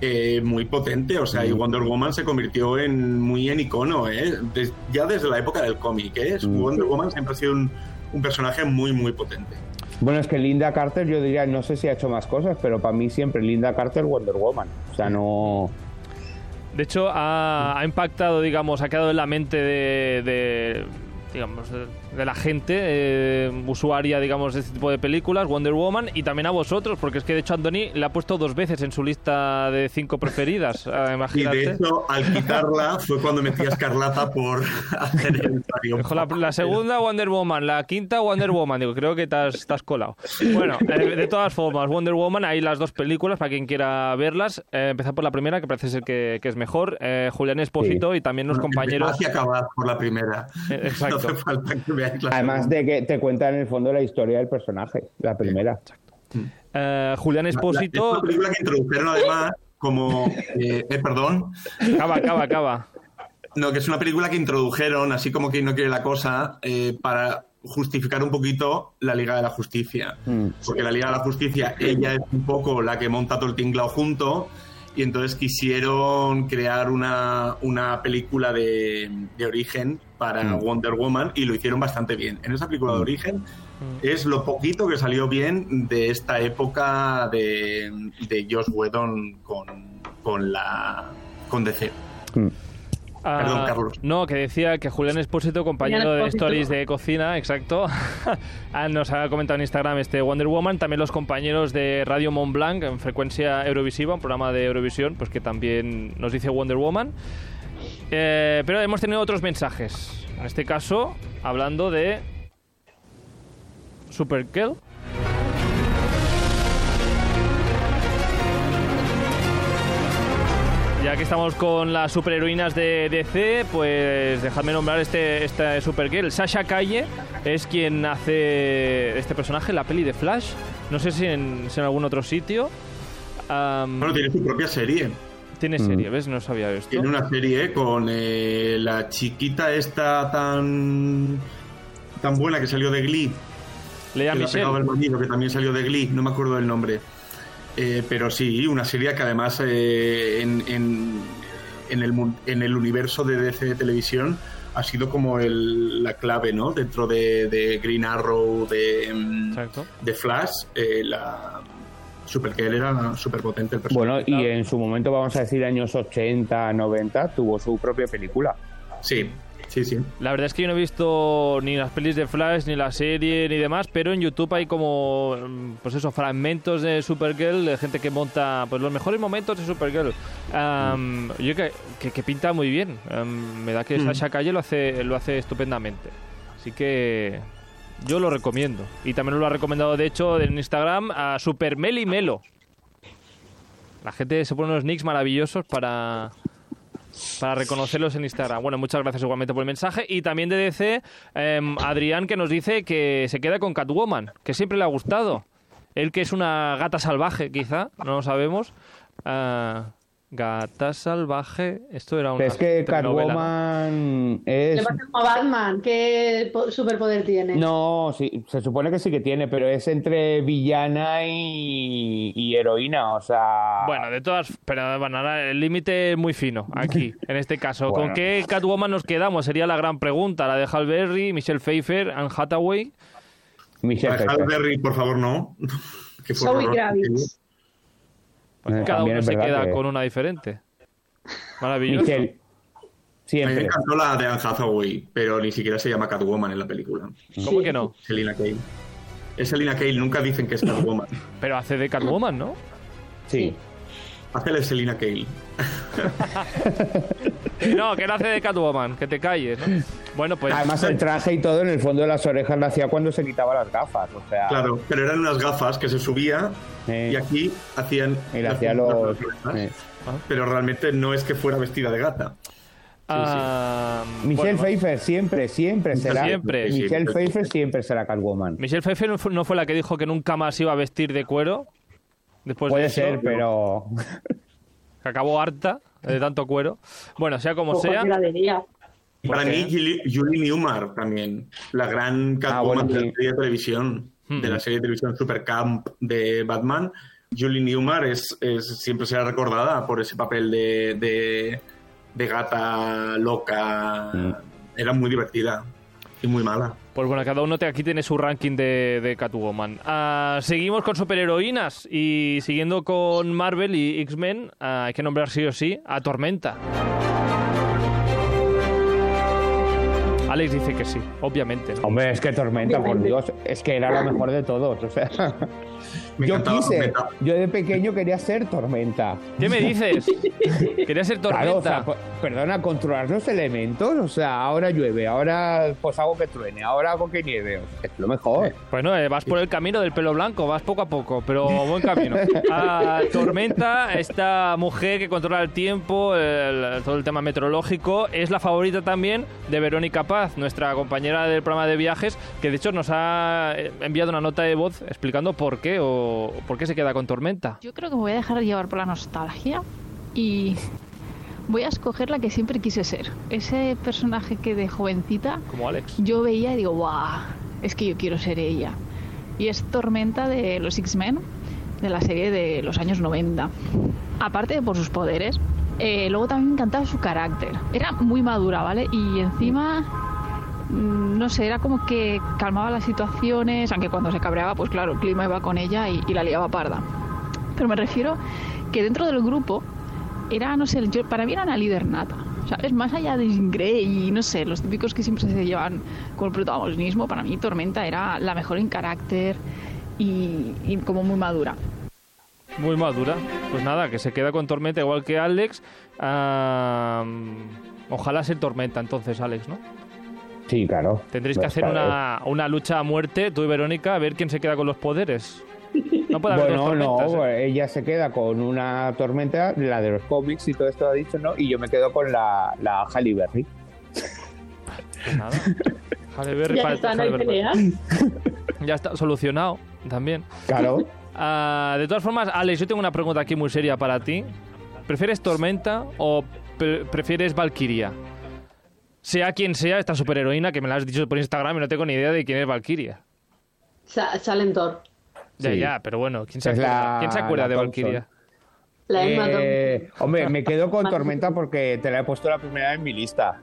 eh, muy potente. O
Mm.
sea, y Wonder Woman se convirtió en muy en icono, ¿eh? Des- ya desde la época del cómic, ¿eh?
Mm.
Wonder Woman siempre ha sido un, un personaje muy, muy potente.
Bueno, es que Linda Carter, yo diría, no sé si ha hecho más cosas, pero para mí siempre Linda Carter, Wonder Woman. O sea, no.
De hecho, ha, impactado, digamos, ha quedado en la mente de, de, digamos, de, la gente eh, usuaria, digamos, de este tipo de películas, Wonder Woman, y también a vosotros, porque es que de hecho Anthony la ha puesto dos veces en su lista de cinco preferidas. ah,
Y de
imagínate.
hecho, al quitarla fue cuando metí a Escarlata por hacer el
la, la segunda Wonder Woman, la quinta Wonder Woman. Digo, creo que te has, te has colado. Bueno, eh, de todas formas, Wonder Woman, hay las dos películas para quien quiera verlas. Eh, empezar por la primera, que parece ser que, que es mejor. Eh, Julián Espósito y también los compañeros.
Hacia acabar por la primera.
Eh, exacto.
No hace falta que veáis la
Además
segunda.
de que te cuenta en el fondo la historia del personaje, la primera.
Eh, Julián
La- Es
Espósito.
una película que introdujeron además como... eh, eh, perdón.
Acaba, acaba, acaba.
No, que es una película que introdujeron, así como quien no quiere la cosa, eh, para justificar un poquito la Liga de la Justicia.
Mm.
Porque la Liga de la Justicia, ella es un poco la que monta todo el tinglao junto y entonces quisieron crear una, una película de, de origen para
Mm.
Wonder Woman y lo hicieron bastante bien. En esa película de origen es lo poquito que salió bien de esta época de, de Josh Whedon con, con la con DC.
Mm.
Ah,
Perdón, Carlos.
No, que decía que Julián Espósito, compañero
Julián
de. Stories de cocina, exacto, ah, nos ha comentado en Instagram este Wonder Woman. También los compañeros de Radio Mont Blanc en frecuencia Eurovisiva, un programa de Eurovisión, pues que también nos dice Wonder Woman. Eh, pero hemos tenido otros mensajes. En este caso, hablando de Supergirl. Ya que estamos con las superheroínas de DC, pues dejadme nombrar este, esta Supergirl. Sasha Calle es quien hace este personaje, en la peli de Flash. No sé si en, si en algún otro sitio.
Bueno, tiene su propia serie.
tiene
Mm.
serie, ¿ves? No sabía esto.
Tiene una serie con eh, la chiquita esta tan tan buena que salió de Glee.
Lea
el
Michelle.
marido, que también salió de Glee, no me acuerdo del nombre. Eh, pero sí, una serie que además eh, en, en- en el, en el universo de DC de televisión ha sido como el- la clave, ¿no? Dentro de, de Green Arrow, de, mm, de Flash, eh, la Supergirl era súper potente el personaje.
Bueno, y en su momento, vamos a decir, años 80, 90, tuvo su propia película.
Sí, sí, sí.
La verdad es que yo no he visto ni las pelis de Flash, ni la serie, ni demás, pero en YouTube hay como, mm, pues eso, fragmentos de Supergirl, de gente que monta pues los mejores momentos de Supergirl. Am, Yo que, que, que pinta muy bien. Me da que
Mm.
Sasha Calle lo hace, lo hace estupendamente. Así que yo lo recomiendo. Y también lo ha recomendado, de hecho, en Instagram a Super Meli Melo. La gente se pone unos nicks maravillosos para, para reconocerlos en Instagram. Bueno, muchas gracias igualmente por el mensaje. Y también de DC, em, Adrián que nos dice que se queda con Catwoman, que siempre le ha gustado. Él que es una gata salvaje, quizá, no lo sabemos. Ah, gata salvaje, esto era una
es que. Catwoman
Le
es...
pasa como a Batman, ¿qué po- superpoder tiene?
No, sí, se supone que sí que tiene, pero es entre villana y, y heroína, o sea...
Bueno, de todas, pero bueno, el límite es muy fino aquí, en este caso. ¿Con qué Catwoman nos quedamos? Sería la gran pregunta. La de Hal Berry, Michelle Pfeiffer, Anne Hathaway.
Michelle Pfeiffer.
Berry, por favor, no.
Zoe. Kravitz.
Cada
también
uno se queda
que-
con una diferente. Maravilloso.
Michelle.
A mí me encantó la de Anne Hathaway, pero ni siquiera se llama Catwoman en la película.
¿Cómo que no?
Selina Kale. Es Selina Kale, nunca dicen que es Catwoman.
Pero hace de Catwoman, ¿no?
Sí.
Hazle Selina Kale.
No, que no hace de Catwoman, que te calles, ¿no? Bueno, pues.
Además el traje y todo en el fondo de las orejas lo hacía cuando se quitaba las gafas, o sea...
Claro, pero eran unas gafas que se subía
eh,
y aquí hacían.
y hacía los... eh.
Pero realmente no es que fuera vestida de gata.
ah,
Michelle
bueno,
Pfeiffer siempre, siempre será...
Siempre.
Michelle
Siempre.
Pfeiffer siempre será Catwoman.
Michelle Pfeiffer no fue, no fue la que dijo que nunca más iba a vestir de cuero. Después de
Puede
eso,
ser, pero...
que acabó harta de tanto cuero. Bueno, sea como
Ojo,
sea.
para mí, Julie, Newmar también. La gran Catwoman
bueno,
de la serie de televisión.
Hmm.
De la serie de televisión Supercamp de Batman. Julie Newmar es, es- siempre será recordada por ese papel de, de, de gata loca.
Mm.
Era muy divertida y muy mala.
Pues bueno, cada uno te, aquí tiene su ranking de, de Catwoman. Ah, seguimos con superheroínas y siguiendo con Marvel y X-Men, ah, hay que nombrar sí o sí a Tormenta. Alex dice que sí, obviamente. ¿no?
Hombre, es que Tormenta, por Dios, es que era la mejor de todos, o sea...
Me
Yo quise,
Tormenta.
yo de pequeño quería ser Tormenta.
¿Qué me dices? Quería ser
Claro, o sea,
Tormenta.
perdona, controlar los elementos, o sea, ahora llueve, ahora pues hago que truene, ahora hago que nieve, es lo mejor.
Bueno, eh, vas por el camino del pelo blanco, vas poco a poco, pero buen camino. Ah, Tormenta, esta mujer que controla el tiempo, el- todo el tema meteorológico, es la favorita también de Verónica Paz, nuestra compañera del programa de viajes, que de hecho nos ha eh, enviado una nota de voz explicando por qué o por qué se queda con Tormenta.
Yo creo que me voy a dejar llevar por la nostalgia y voy a escoger la que siempre quise ser. Ese personaje que de jovencita
Como Alex.
yo veía y digo, ¡guau! Es que yo quiero ser ella. Y es Tormenta de los X-Men, de la serie de los años 90. aparte de por sus poderes, eh, luego también me encantaba su carácter. Era muy madura, ¿vale? Y encima, no sé, era como que calmaba las situaciones, aunque cuando se cabreaba, pues claro, el clima iba con ella y, la liaba parda. Pero me refiero que dentro del grupo era, no sé, para mí era una líder nata. O sea, es más allá de Grey y no sé, los típicos que siempre se llevan con el protagonismo, para mí Tormenta era la mejor en carácter y, como muy madura.
Muy madura. Pues nada, que se queda con Tormenta igual que Alex. Ah, ojalá sea Tormenta entonces, Alex, ¿no?
Sí, claro.
Tendréis que hacer una, una lucha a muerte, tú y Verónica, a ver quién se queda con los poderes. No puede haber
Bueno, no,
tormentas, ¿eh?
pues, ella se queda con una tormenta, la de los cómics y todo esto ha dicho, ¿no? Y yo me quedo con la, la Halle Berry.
Pues nada. Halle Berry
Ya
para-
está, no
Halle
hay
Berry.
pelea.
Ya está solucionado también.
Claro.
Ah, de todas formas, Alex, yo tengo una pregunta aquí muy seria para ti. ¿Prefieres Tormenta o pre- prefieres Valkyria? Sea quien sea esta superheroína que me la has dicho por Instagram y no tengo ni idea de quién es Valkyria.
Sa- Salen Thor.
Ya,
Sí.
ya, pero bueno, ¿quién se
Es
acuerda,
la-
¿quién se acuerda de
Thompson.
Valkyria?
La Emma
Eh, hombre, me quedo con Tormenta porque te la he puesto la primera en mi lista.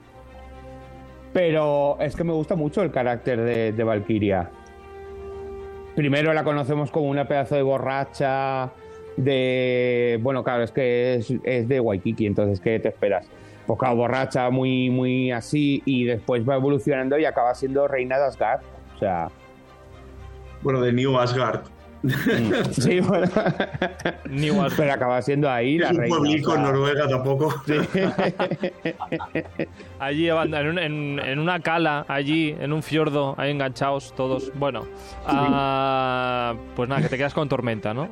Pero es que me gusta mucho el carácter de, de Valkyria. Primero la conocemos como una pedazo de borracha, de... Bueno, claro, es que es, es de Waikiki, entonces, ¿qué te esperas? Claro, borracha, muy, muy así, y después va evolucionando y acaba siendo reina de Asgard. O sea...
Bueno, de New Asgard.
mm, sí, bueno.
New Asgard.
Pero acaba siendo ahí la
Es un
reina. o
pueblico en. Noruega tampoco.
Allí en, un- en- en una cala, allí, en un fiordo, ahí enganchados todos. Bueno, ah, pues nada, que te quedas con Tormenta, ¿no?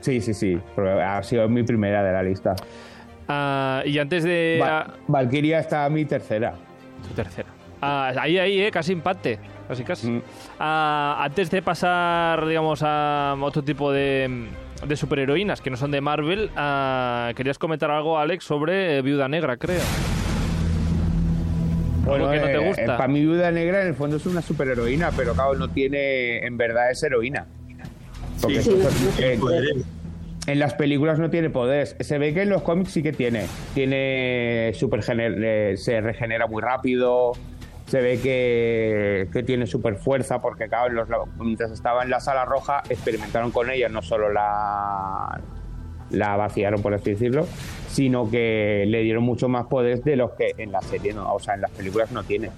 Sí, sí, sí. pero Ha sido mi primera de la lista.
Ah, y antes de...
Va-
ah,
Valkyria está mi tercera.
tu tercera. Ah, ahí, ahí, eh, casi empate. Casi, casi.
Mm.
Ah, antes de pasar, digamos, a otro tipo de, de superheroínas que no son de Marvel, ah, querías comentar algo, Alex, sobre eh, Viuda Negra, creo. Algo que no te gusta.
para mi viuda negra en el fondo es una superheroína, pero claro, no tiene, en verdad es heroína. Porque
Sí.
eh,
Poderes.
En las películas no tiene poderes. Se ve que en los cómics sí que tiene. Tiene super se regenera muy rápido. Se ve que, tiene super fuerza porque claro, los- mientras estaba en la sala roja experimentaron con ella, no solo la, la vaciaron, por así decirlo, sino que le dieron mucho más poderes de los que en la serie, no, o sea, en las películas no tiene.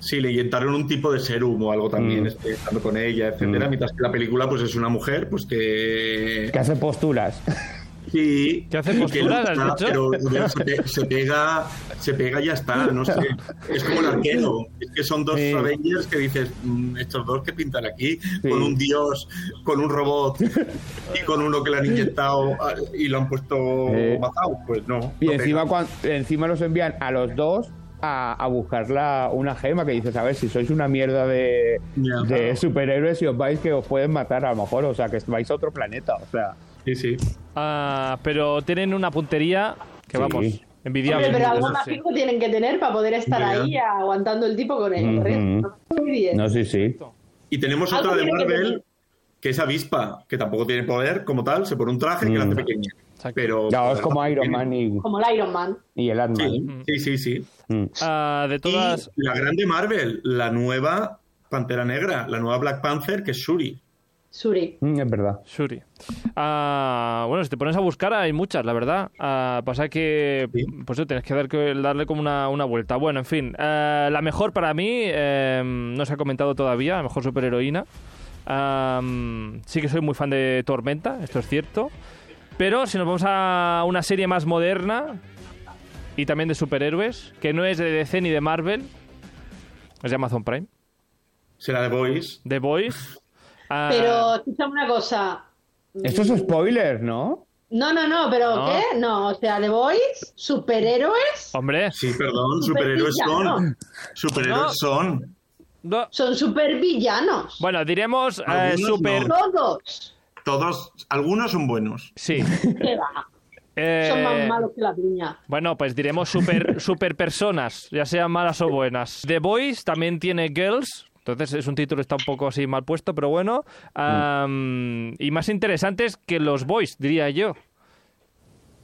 Sí, le inyectaron un tipo de serum o algo también,
Mm.
este, estando con ella, etcétera.
Mm.
Mientras que la película, pues es una mujer, pues que.
Que hace posturas.
Sí.
¿Que hace
y
posturas, has
lucha,
dicho?
Pero se, pe- se pega, se pega y ya está, no sé. Es como el arquero. Es que son dos
Sí.
Avengers que dices, "Mm, estos dos que pintan aquí,
Sí.
con un dios, con un robot y con uno que le han inyectado ah, y lo han puesto
Sí.
matado. Pues no.
Y
no
encima, encima los envían a los dos a, a buscar la- una gema que dices, a ver, si sois una mierda de, superhéroes y os vais que os pueden matar a lo mejor, o sea, que vais a otro planeta, o sea.
Sí, sí.
Ah, pero tienen una puntería que
Sí.
vamos, envidiable.
Hombre, pero algo
eso sí.
mágico tienen que tener para poder estar ahí aguantando el tipo con el resto. Muy bien.
No, sí, sí.
Y tenemos otra de
que
Marvel, que es Avispa, que tampoco tiene poder como tal, se pone un traje que la hace
Mm.
pequeña. Pero.
Ya, es como Iron Man y,
Como el Iron Man.
y el Ant-Man.
Sí, sí, sí. sí.
Mm.
Ah, de todas...
Y la grande Marvel, la nueva Pantera Negra, la nueva Black Panther, que es Shuri.
Suri.
Mm, es verdad.
Shuri. Ah, bueno, si te pones a buscar hay muchas, la verdad. Ah, pasa que
Sí.
pues eso, tienes que, dar, que darle como una, una vuelta. Bueno, en fin. Ah, la mejor para mí, eh, no se ha comentado todavía, la mejor superheroína. Ah, sí que soy muy fan de Tormenta, esto es cierto. Pero si nos vamos a una serie más moderna y también de superhéroes, que no es de DC ni de Marvel, es de Amazon Prime,
Será The Voice.
The Boys. Ah,
Pero, escúchame una cosa.
Esto es spoiler, ¿no?
No, no, no, pero
No.
¿qué? No, o sea, The Boys, superhéroes,
Hombre,
Sí, perdón, superhéroes son. Superhéroes
No.
son.
no,
son supervillanos.
Bueno, diremos eh, super.
no.
Todos.
Todos, algunos son buenos.
Sí. Eh,
Son más malos que la piña.
Bueno, pues diremos super, super personas, ya sean malas o buenas. The Boys también tiene Girls. Entonces es un título está un poco así mal puesto, pero bueno. Y más interesantes que los Boys, diría yo.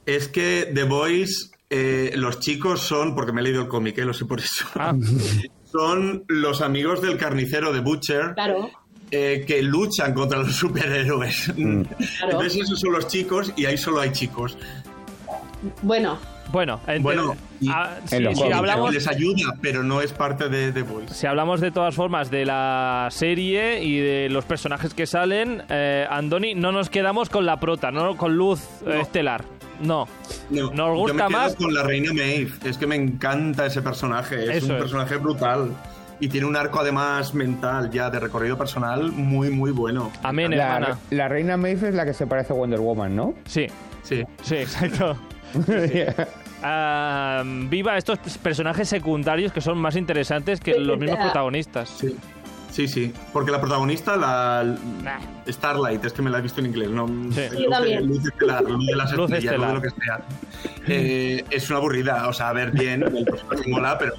Es que The Boys, eh, los chicos son, porque me he leído el cómic, eh, lo sé por eso,
Ah,
son los amigos del carnicero de Butcher
Claro,
eh, que luchan contra los superhéroes.
Mm.
claro.
Entonces esos son los chicos y ahí solo hay chicos.
Bueno,
bueno,
Bueno, y-
ah,
En
sí,
los
si hablamos,
Les ayuda, pero no es parte de The Boys.
Si hablamos de todas formas de la serie y de los personajes que salen, eh, Andoni, no nos quedamos con la prota, no con luz eh,
No.
estelar. No.
No,
Nos gusta
yo me quedo
más-
con la reina Maeve. Es que me encanta ese personaje. Es
Eso
un
es.
personaje brutal. Y tiene un arco además mental ya de recorrido personal muy, muy bueno.
Amén,
La,
hermana.
la reina Maeve es la que se parece a Wonder Woman, ¿no?
Sí,
Sí.
sí, exacto. Ah, viva estos personajes secundarios que son más interesantes que los mismos protagonistas.
Sí. Sí, sí. Porque la protagonista, la
Nah.
Starlight, es que me la he visto en inglés, ¿no?
Sí.
Sí, también.
luz estelar, luz de las
Luz
estrellas, luz de lo que sea. Eh, es una aburrida. O sea, a ver bien, el personaje mola, pero.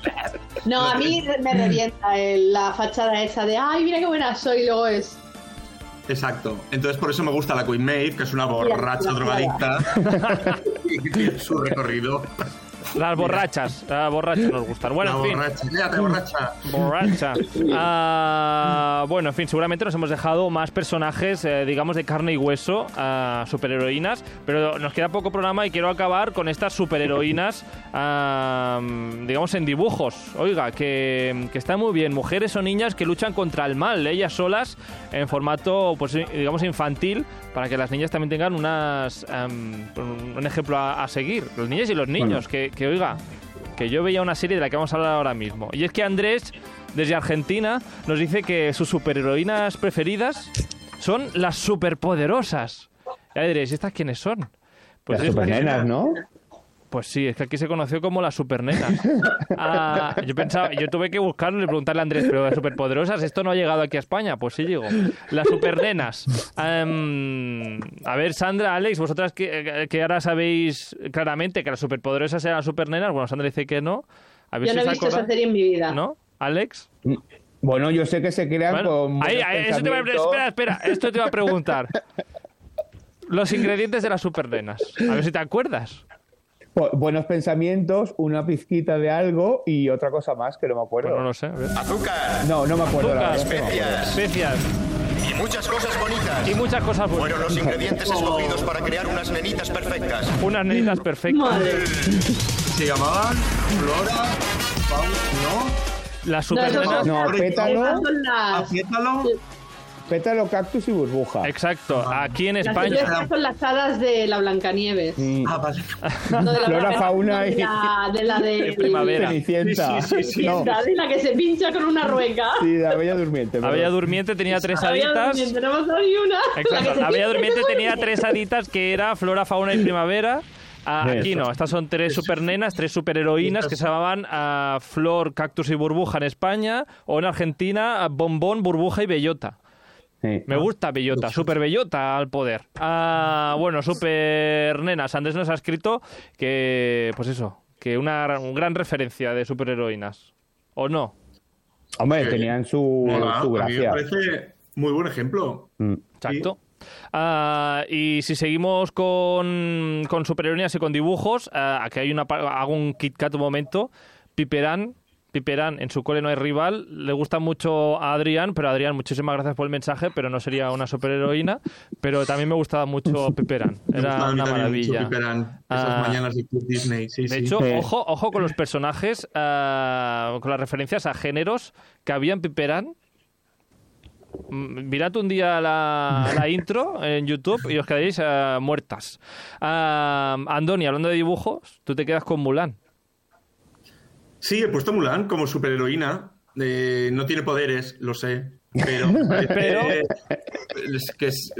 no, a mí me revienta el- la fachada esa de ay, mira qué buena soy, y luego es.
Exacto. Entonces, por eso me gusta la Queen Maeve, que es una borracha drogadicta. y que tiene su recorrido.
Las borrachas, las borrachas nos gustan. Bueno,
la
en fin.
borracha. Cállate, borracha.
Borracha. Ah, bueno, en fin, seguramente nos hemos dejado más personajes, eh, digamos, de carne y hueso, ah, superheroínas, pero nos queda poco programa y quiero acabar con estas superheroínas, ah, digamos, en dibujos. Oiga, que, que está muy bien. Mujeres o niñas que luchan contra el mal, ellas solas, en formato, pues, digamos, infantil, para que las niñas también tengan unas, am, un ejemplo a, a seguir. Los niños y los niños, que, que, oiga, que yo veía una serie de la que vamos a hablar ahora mismo. Y es que Andrés, desde Argentina, nos dice que sus superheroínas preferidas son las superpoderosas. Ya diréis, ¿estas quiénes son?
Las
es-
supernenas, ¿no?
Pues sí, es que aquí se conoció como las supernenas. Ah, yo pensaba, yo tuve que buscarlo y preguntarle a Andrés, pero las superpoderosas, ¿esto no ha llegado aquí a España? Pues sí llegó. Las supernenas. Em, a ver, Sandra, Alex, vosotras que, que ahora sabéis claramente que las superpoderosas eran supernenas, bueno, Sandra dice que no. A ver
Yo
si
no he visto esa serie en mi vida.
¿No? ¿Alex?
Bueno, yo sé que se crean
Bueno,
con.
ahí, ahí, eso te iba a- espera, espera, esto te iba a preguntar. Los ingredientes de las supernenas. A ver si te acuerdas.
Bu- Buenos pensamientos, una pizquita de algo y otra cosa más que no me acuerdo.
Pues no lo sé.
Azúcar
No, no me acuerdo.
Azúcar.
Especias.
Especias
y muchas cosas bonitas.
y muchas cosas buenas.
Fueron los ingredientes escogidos para crear unas nenitas perfectas.
Unas nenitas perfectas.
Madre.
Se llamaban Flora,
Las
No, eso
supernenas.
No, pétalo,
Las.
Pétalo, cactus y burbuja.
Exacto, aquí en
Las
España.
silvestres son las hadas de la Blancanieves.
Mm,
Ah, vale.
No de la
Flora, fauna
de
y-
la de, la de,
De primavera.
Cenicienta.
Sí, sí, sí, sí.
No,
Cenicienta, de la que se pincha con una rueca.
sí, la bella durmiente.
La Bella. Durmiente tenía tres
La Bella
haditas.
Durmiente, no una.
Exacto, la Bella Durmiente tenía tres haditas que era Flora, Fauna y Primavera. Ah, aquí no, estas son tres supernenas, tres superheroínas que se llamaban ah, Flor, Cactus y Burbuja en España, o en Argentina, ah, Bombón, Burbuja y Bellota.
Sí.
Me gusta Bellota, super Bellota al poder. Ah, bueno, super nenas. Andrés nos ha escrito que, pues eso, que una, un gran referencia de superheroínas. ¿O no?
Hombre,
Sí.
tenían su,
Mola,
su
a mí me parece muy buen ejemplo.
Mm.
Exacto. Ah, y si seguimos con, con superheroínas y con dibujos, ah, aquí hay una hago un Kit Kat un momento. Piperán, Piperán, en su cole no hay rival, le gusta mucho a Adrián, pero Adrián, muchísimas gracias por el mensaje, pero no sería una superheroína, pero también me gustaba mucho Piperán, era una maravilla.
Piperán, esas
Ah.
mañanas de Club Disney. Sí,
De
sí.
hecho,
Sí.
ojo, ojo con los personajes, ah, con las referencias a géneros que había en Piperán. Mm, Mirad un día la, la intro en YouTube y os quedaréis ah, muertas. Andoni, hablando de dibujos, tú te quedas con Mulan.
Sí, he puesto a Mulan como superheroína. Eh, no tiene poderes, lo sé. Pero,
Pero-
eh, es que es-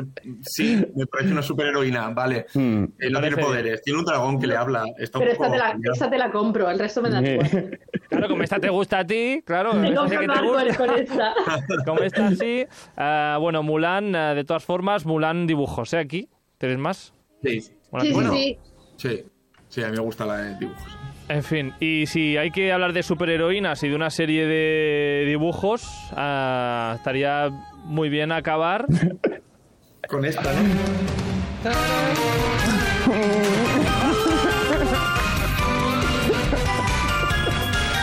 sí, me parece una superheroína, vale.
Mm.
Eh, no
Parece
tiene poderes, tiene un dragón que le habla. Está un
Pero
poco
esta te, la,
genial.
esta te la compro, el resto me da igual.
Claro, como esta te gusta a ti, claro,
Te compro
que te gusta.
con esta.
Como esta sí. Ah, bueno, Mulan, ah, de todas formas, Mulan dibujos, ¿eh? Aquí. ¿Tienes más?
Sí,
Bueno,
Sí, sí,
Bueno.
sí.
sí, sí, a mí me gusta la de dibujos.
En fin, y si hay que hablar de superheroínas y de una serie de dibujos, ah, estaría muy bien acabar
con esta, ¿no?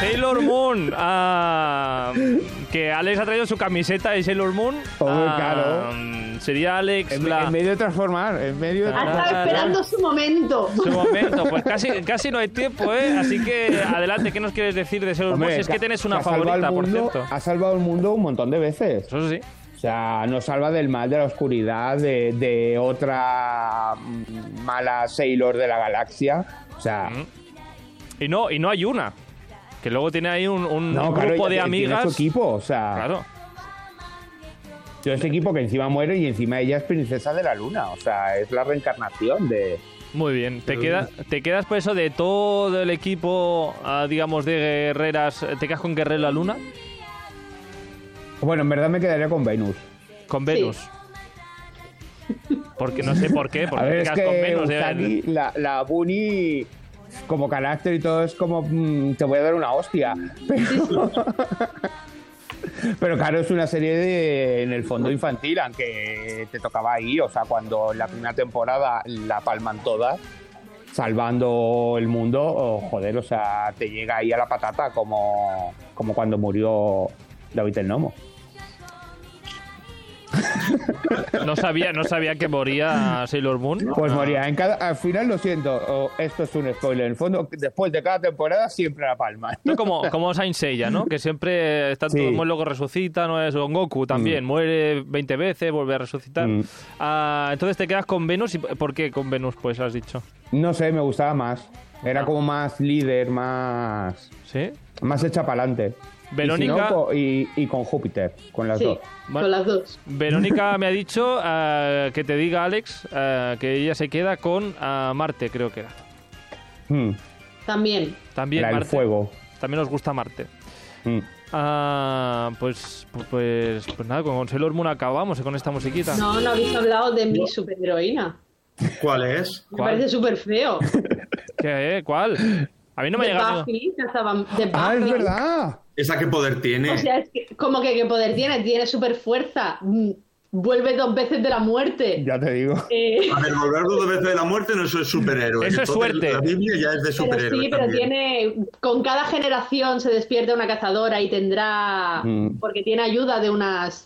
Taylor Moon. Uh que Alex ha traído su camiseta de Sailor Moon.
Hombre,
ah,
claro.
Sería Alex
En,
la-
en medio de transformar, en medio de
Ha estado
transformar.
esperando su momento.
su momento. Pues casi, casi no hay tiempo, ¿eh? Así que adelante, ¿qué nos quieres decir de Sailor Moon? Si es que
que-
tienes una favorita, por cierto.
Ha salvado el mundo un montón de veces.
Eso sí.
O sea, nos salva del mal, de la oscuridad, de, de otra mm, mala Sailor de la galaxia. O sea,
Y no, y no hay una. Que luego tiene ahí un, un
no, claro,
grupo de
tiene
amigas.
su equipo, o sea,
Claro.
todo ese equipo que encima muere y encima ella es princesa de la luna. O sea, es la reencarnación de.
Muy bien. ¿Te, queda, ¿Te quedas por eso de todo el equipo, ah, digamos, de guerreras? ¿Te quedas con Guerrero la Luna?
Bueno, en verdad me quedaría con Venus.
Con
Sí.
Venus. Porque no sé por qué. Porque
A ver,
te
es
quedas con
que
Venus. eh.
Usagi, la, la Bunny, como carácter y todo, es como, mm, te voy a dar una hostia. Pero, claro, es una serie de, en el fondo infantil, aunque te tocaba ahí, o sea, cuando la primera temporada la palman todas, salvando el mundo, o, joder, o sea, te llega ahí a la patata como, como cuando murió David el Nomo.
No sabía, no sabía que moría Sailor Moon.
Pues
Ah,
moría. En cada, al final, lo siento, esto es un spoiler. En el fondo, después de cada temporada, siempre la palma.
Esto como, como Saint Seiya, ¿no? Que siempre está
Sí.
todo muere, luego resucita, no es Son Goku también, muere 20 veces, vuelve a resucitar.
Mm.
Ah, entonces te quedas con Venus. ¿Y por qué con Venus, pues has dicho?
No sé, me gustaba más. Era
Ah.
como más líder, más,
¿Sí?
más hecha para adelante.
Verónica-
Y, y, con Júpiter, con las
Sí,
dos.
Con las dos.
Verónica me ha dicho ah, que te diga, Alex, ah, que ella se queda con ah, Marte, creo que era.
Mm,
También.
También Marte.
fuego.
También nos gusta Marte.
Mm.
Ah, pues, pues, pues nada, con Sailor Moon acabamos eh, con esta musiquita.
No, no habéis hablado de mi superheroína.
¿Cuál es?
Me
¿Cuál?
parece súper feo.
¿Qué? eh? ¿Cuál? A mí no me ha
de
llegado.
Ah, es verdad.
¿Esa qué poder tiene?
O sea, es que, como que qué poder tiene, tiene super fuerza. Vuelve dos veces de la muerte.
Ya te digo.
Eh,
A ver, volver dos veces de la muerte no eso es superhéroe.
Eso es
Entonces,
suerte.
La Biblia ya es de
pero
superhéroe.
sí, pero
también.
tiene. Con cada generación se despierta una cazadora y tendrá.
Mm.
Porque tiene ayuda de unas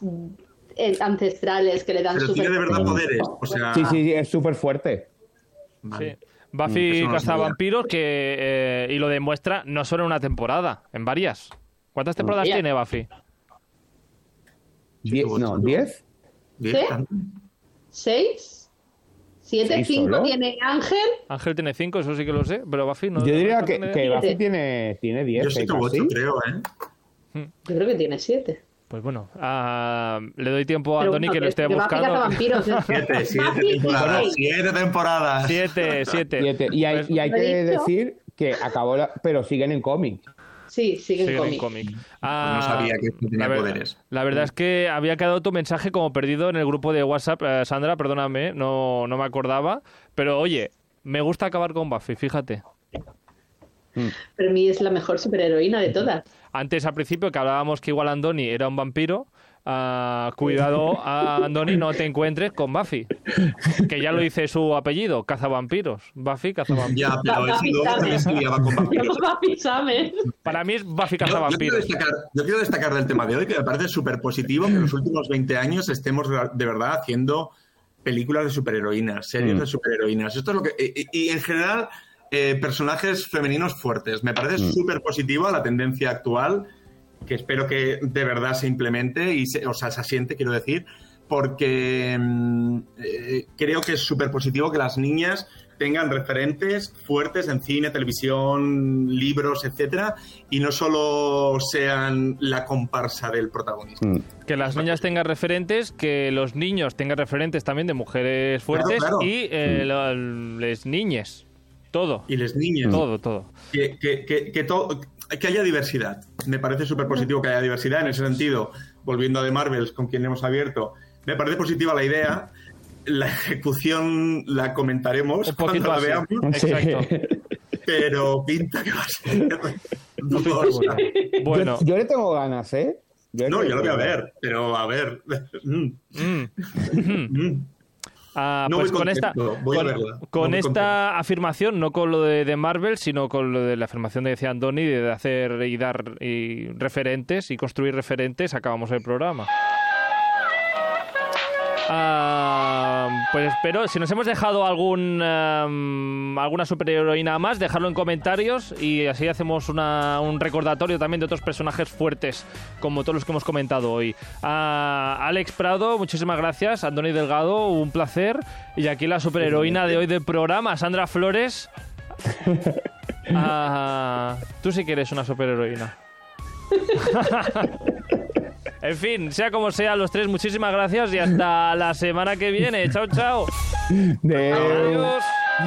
eh, ancestrales que le dan
Pero
super.
tiene de verdad poderes. O sea,
Sí, sí, sí, es súper fuerte.
vale.
Sí. Buffy
Eso no
caza vampiros que eh, y lo demuestra no solo en una temporada, en varias. ¿Cuántas temporadas
Vaya.
tiene Buffy?
Die-
qué
no,
bonito.
¿10?
Diez, tanto.
¿Seis? ¿Siete?
¿Seis
¿Cinco
solo?
tiene Ángel?
Ángel tiene cinco, eso sí que lo sé, pero Buffy no.
Yo diría
no
que,
tiene-
que. Buffy tiene, tiene 10.
Yo sí
¿eh?
que ocho, creo, ¿eh?
Yo creo que tiene siete.
Pues bueno, ah, le doy tiempo a
bueno,
que lo esté buscando.
cazavampiros, ¿eh?
Siete, siete temporadas. Siete temporadas.
Siete, siete.
Siete. Y hay,
Pues
y hay que
dicho.
decir que acabó la, pero siguen en cómic.
Sí, siguen
siguen en
cómic.
cómic.
no
Ah,
sabía que tenía
la verdad-
poderes.
La verdad es que había quedado tu mensaje como perdido en el grupo de WhatsApp. Eh, Sandra, perdóname, no, no me acordaba. Pero oye, me gusta acabar con Buffy, fíjate.
Pero mí es la mejor superheroína de todas.
Antes, al principio, que hablábamos que igual Andoni era un vampiro. Ah, cuidado, a Andoni, no te encuentres con Buffy. Que ya lo dice su apellido, cazavampiros. Buffy, cazavampiros.
Ya, pero ese
Buffy
luego
sabe.
también se liaba con vampiros.
Samen.
Para mí es Buffy
Yo, yo quiero
cazavampiros.
destacar, yo quiero destacar del tema de hoy que me parece súper positivo que en los últimos 20 años estemos de verdad haciendo películas de superheroínas, series
Mm.
de superheroínas. Esto es lo que. Y, y en general, eh, personajes femeninos fuertes. Me parece súper positiva la tendencia actual, que espero que de verdad se implemente y se, o sea, se asiente, quiero decir, porque mm, eh, creo que es súper positivo que las niñas tengan referentes fuertes en cine, televisión, libros, etcétera, y no solo sean la comparsa del protagonista.
Mm.
Que las niñas tengan referentes, que los niños tengan referentes también de mujeres fuertes
Claro, claro.
y eh, lo- les niñes. Todo.
Y las niñas,
Todo, todo.
que, que, que, que, to- que haya diversidad. Me parece súper positivo que haya diversidad. En ese sentido, volviendo a The Marvels, con quien hemos abierto, me parece positiva la idea. La ejecución la comentaremos cuando la
así.
veamos.
Exacto.
pero pinta que va a ser.
Bueno,
Yo, yo le tengo ganas, ¿eh? Yo
No, yo lo voy a ver, pero a ver. Mm,
mm,
mm.
Ah,
No
pues con esta,
a
con,
verla.
con
No
esta afirmación, no con lo de, de Marvel, sino con lo de la afirmación de decía Andoni de hacer y dar y referentes y construir referentes, acabamos el programa. Ah, pues espero, si nos hemos dejado algún am, alguna superheroína más, dejarlo en comentarios y así hacemos un recordatorio también de otros personajes fuertes, como todos los que hemos comentado hoy. A Alex Prado, muchísimas gracias. Andoni Delgado, un placer. Y aquí la superheroína de hoy del programa, Sandra Flores. Ah, tú sí que eres una superheroína. En fin, sea como sea, los tres, muchísimas gracias y hasta la semana que viene. Chao, chao. Adiós.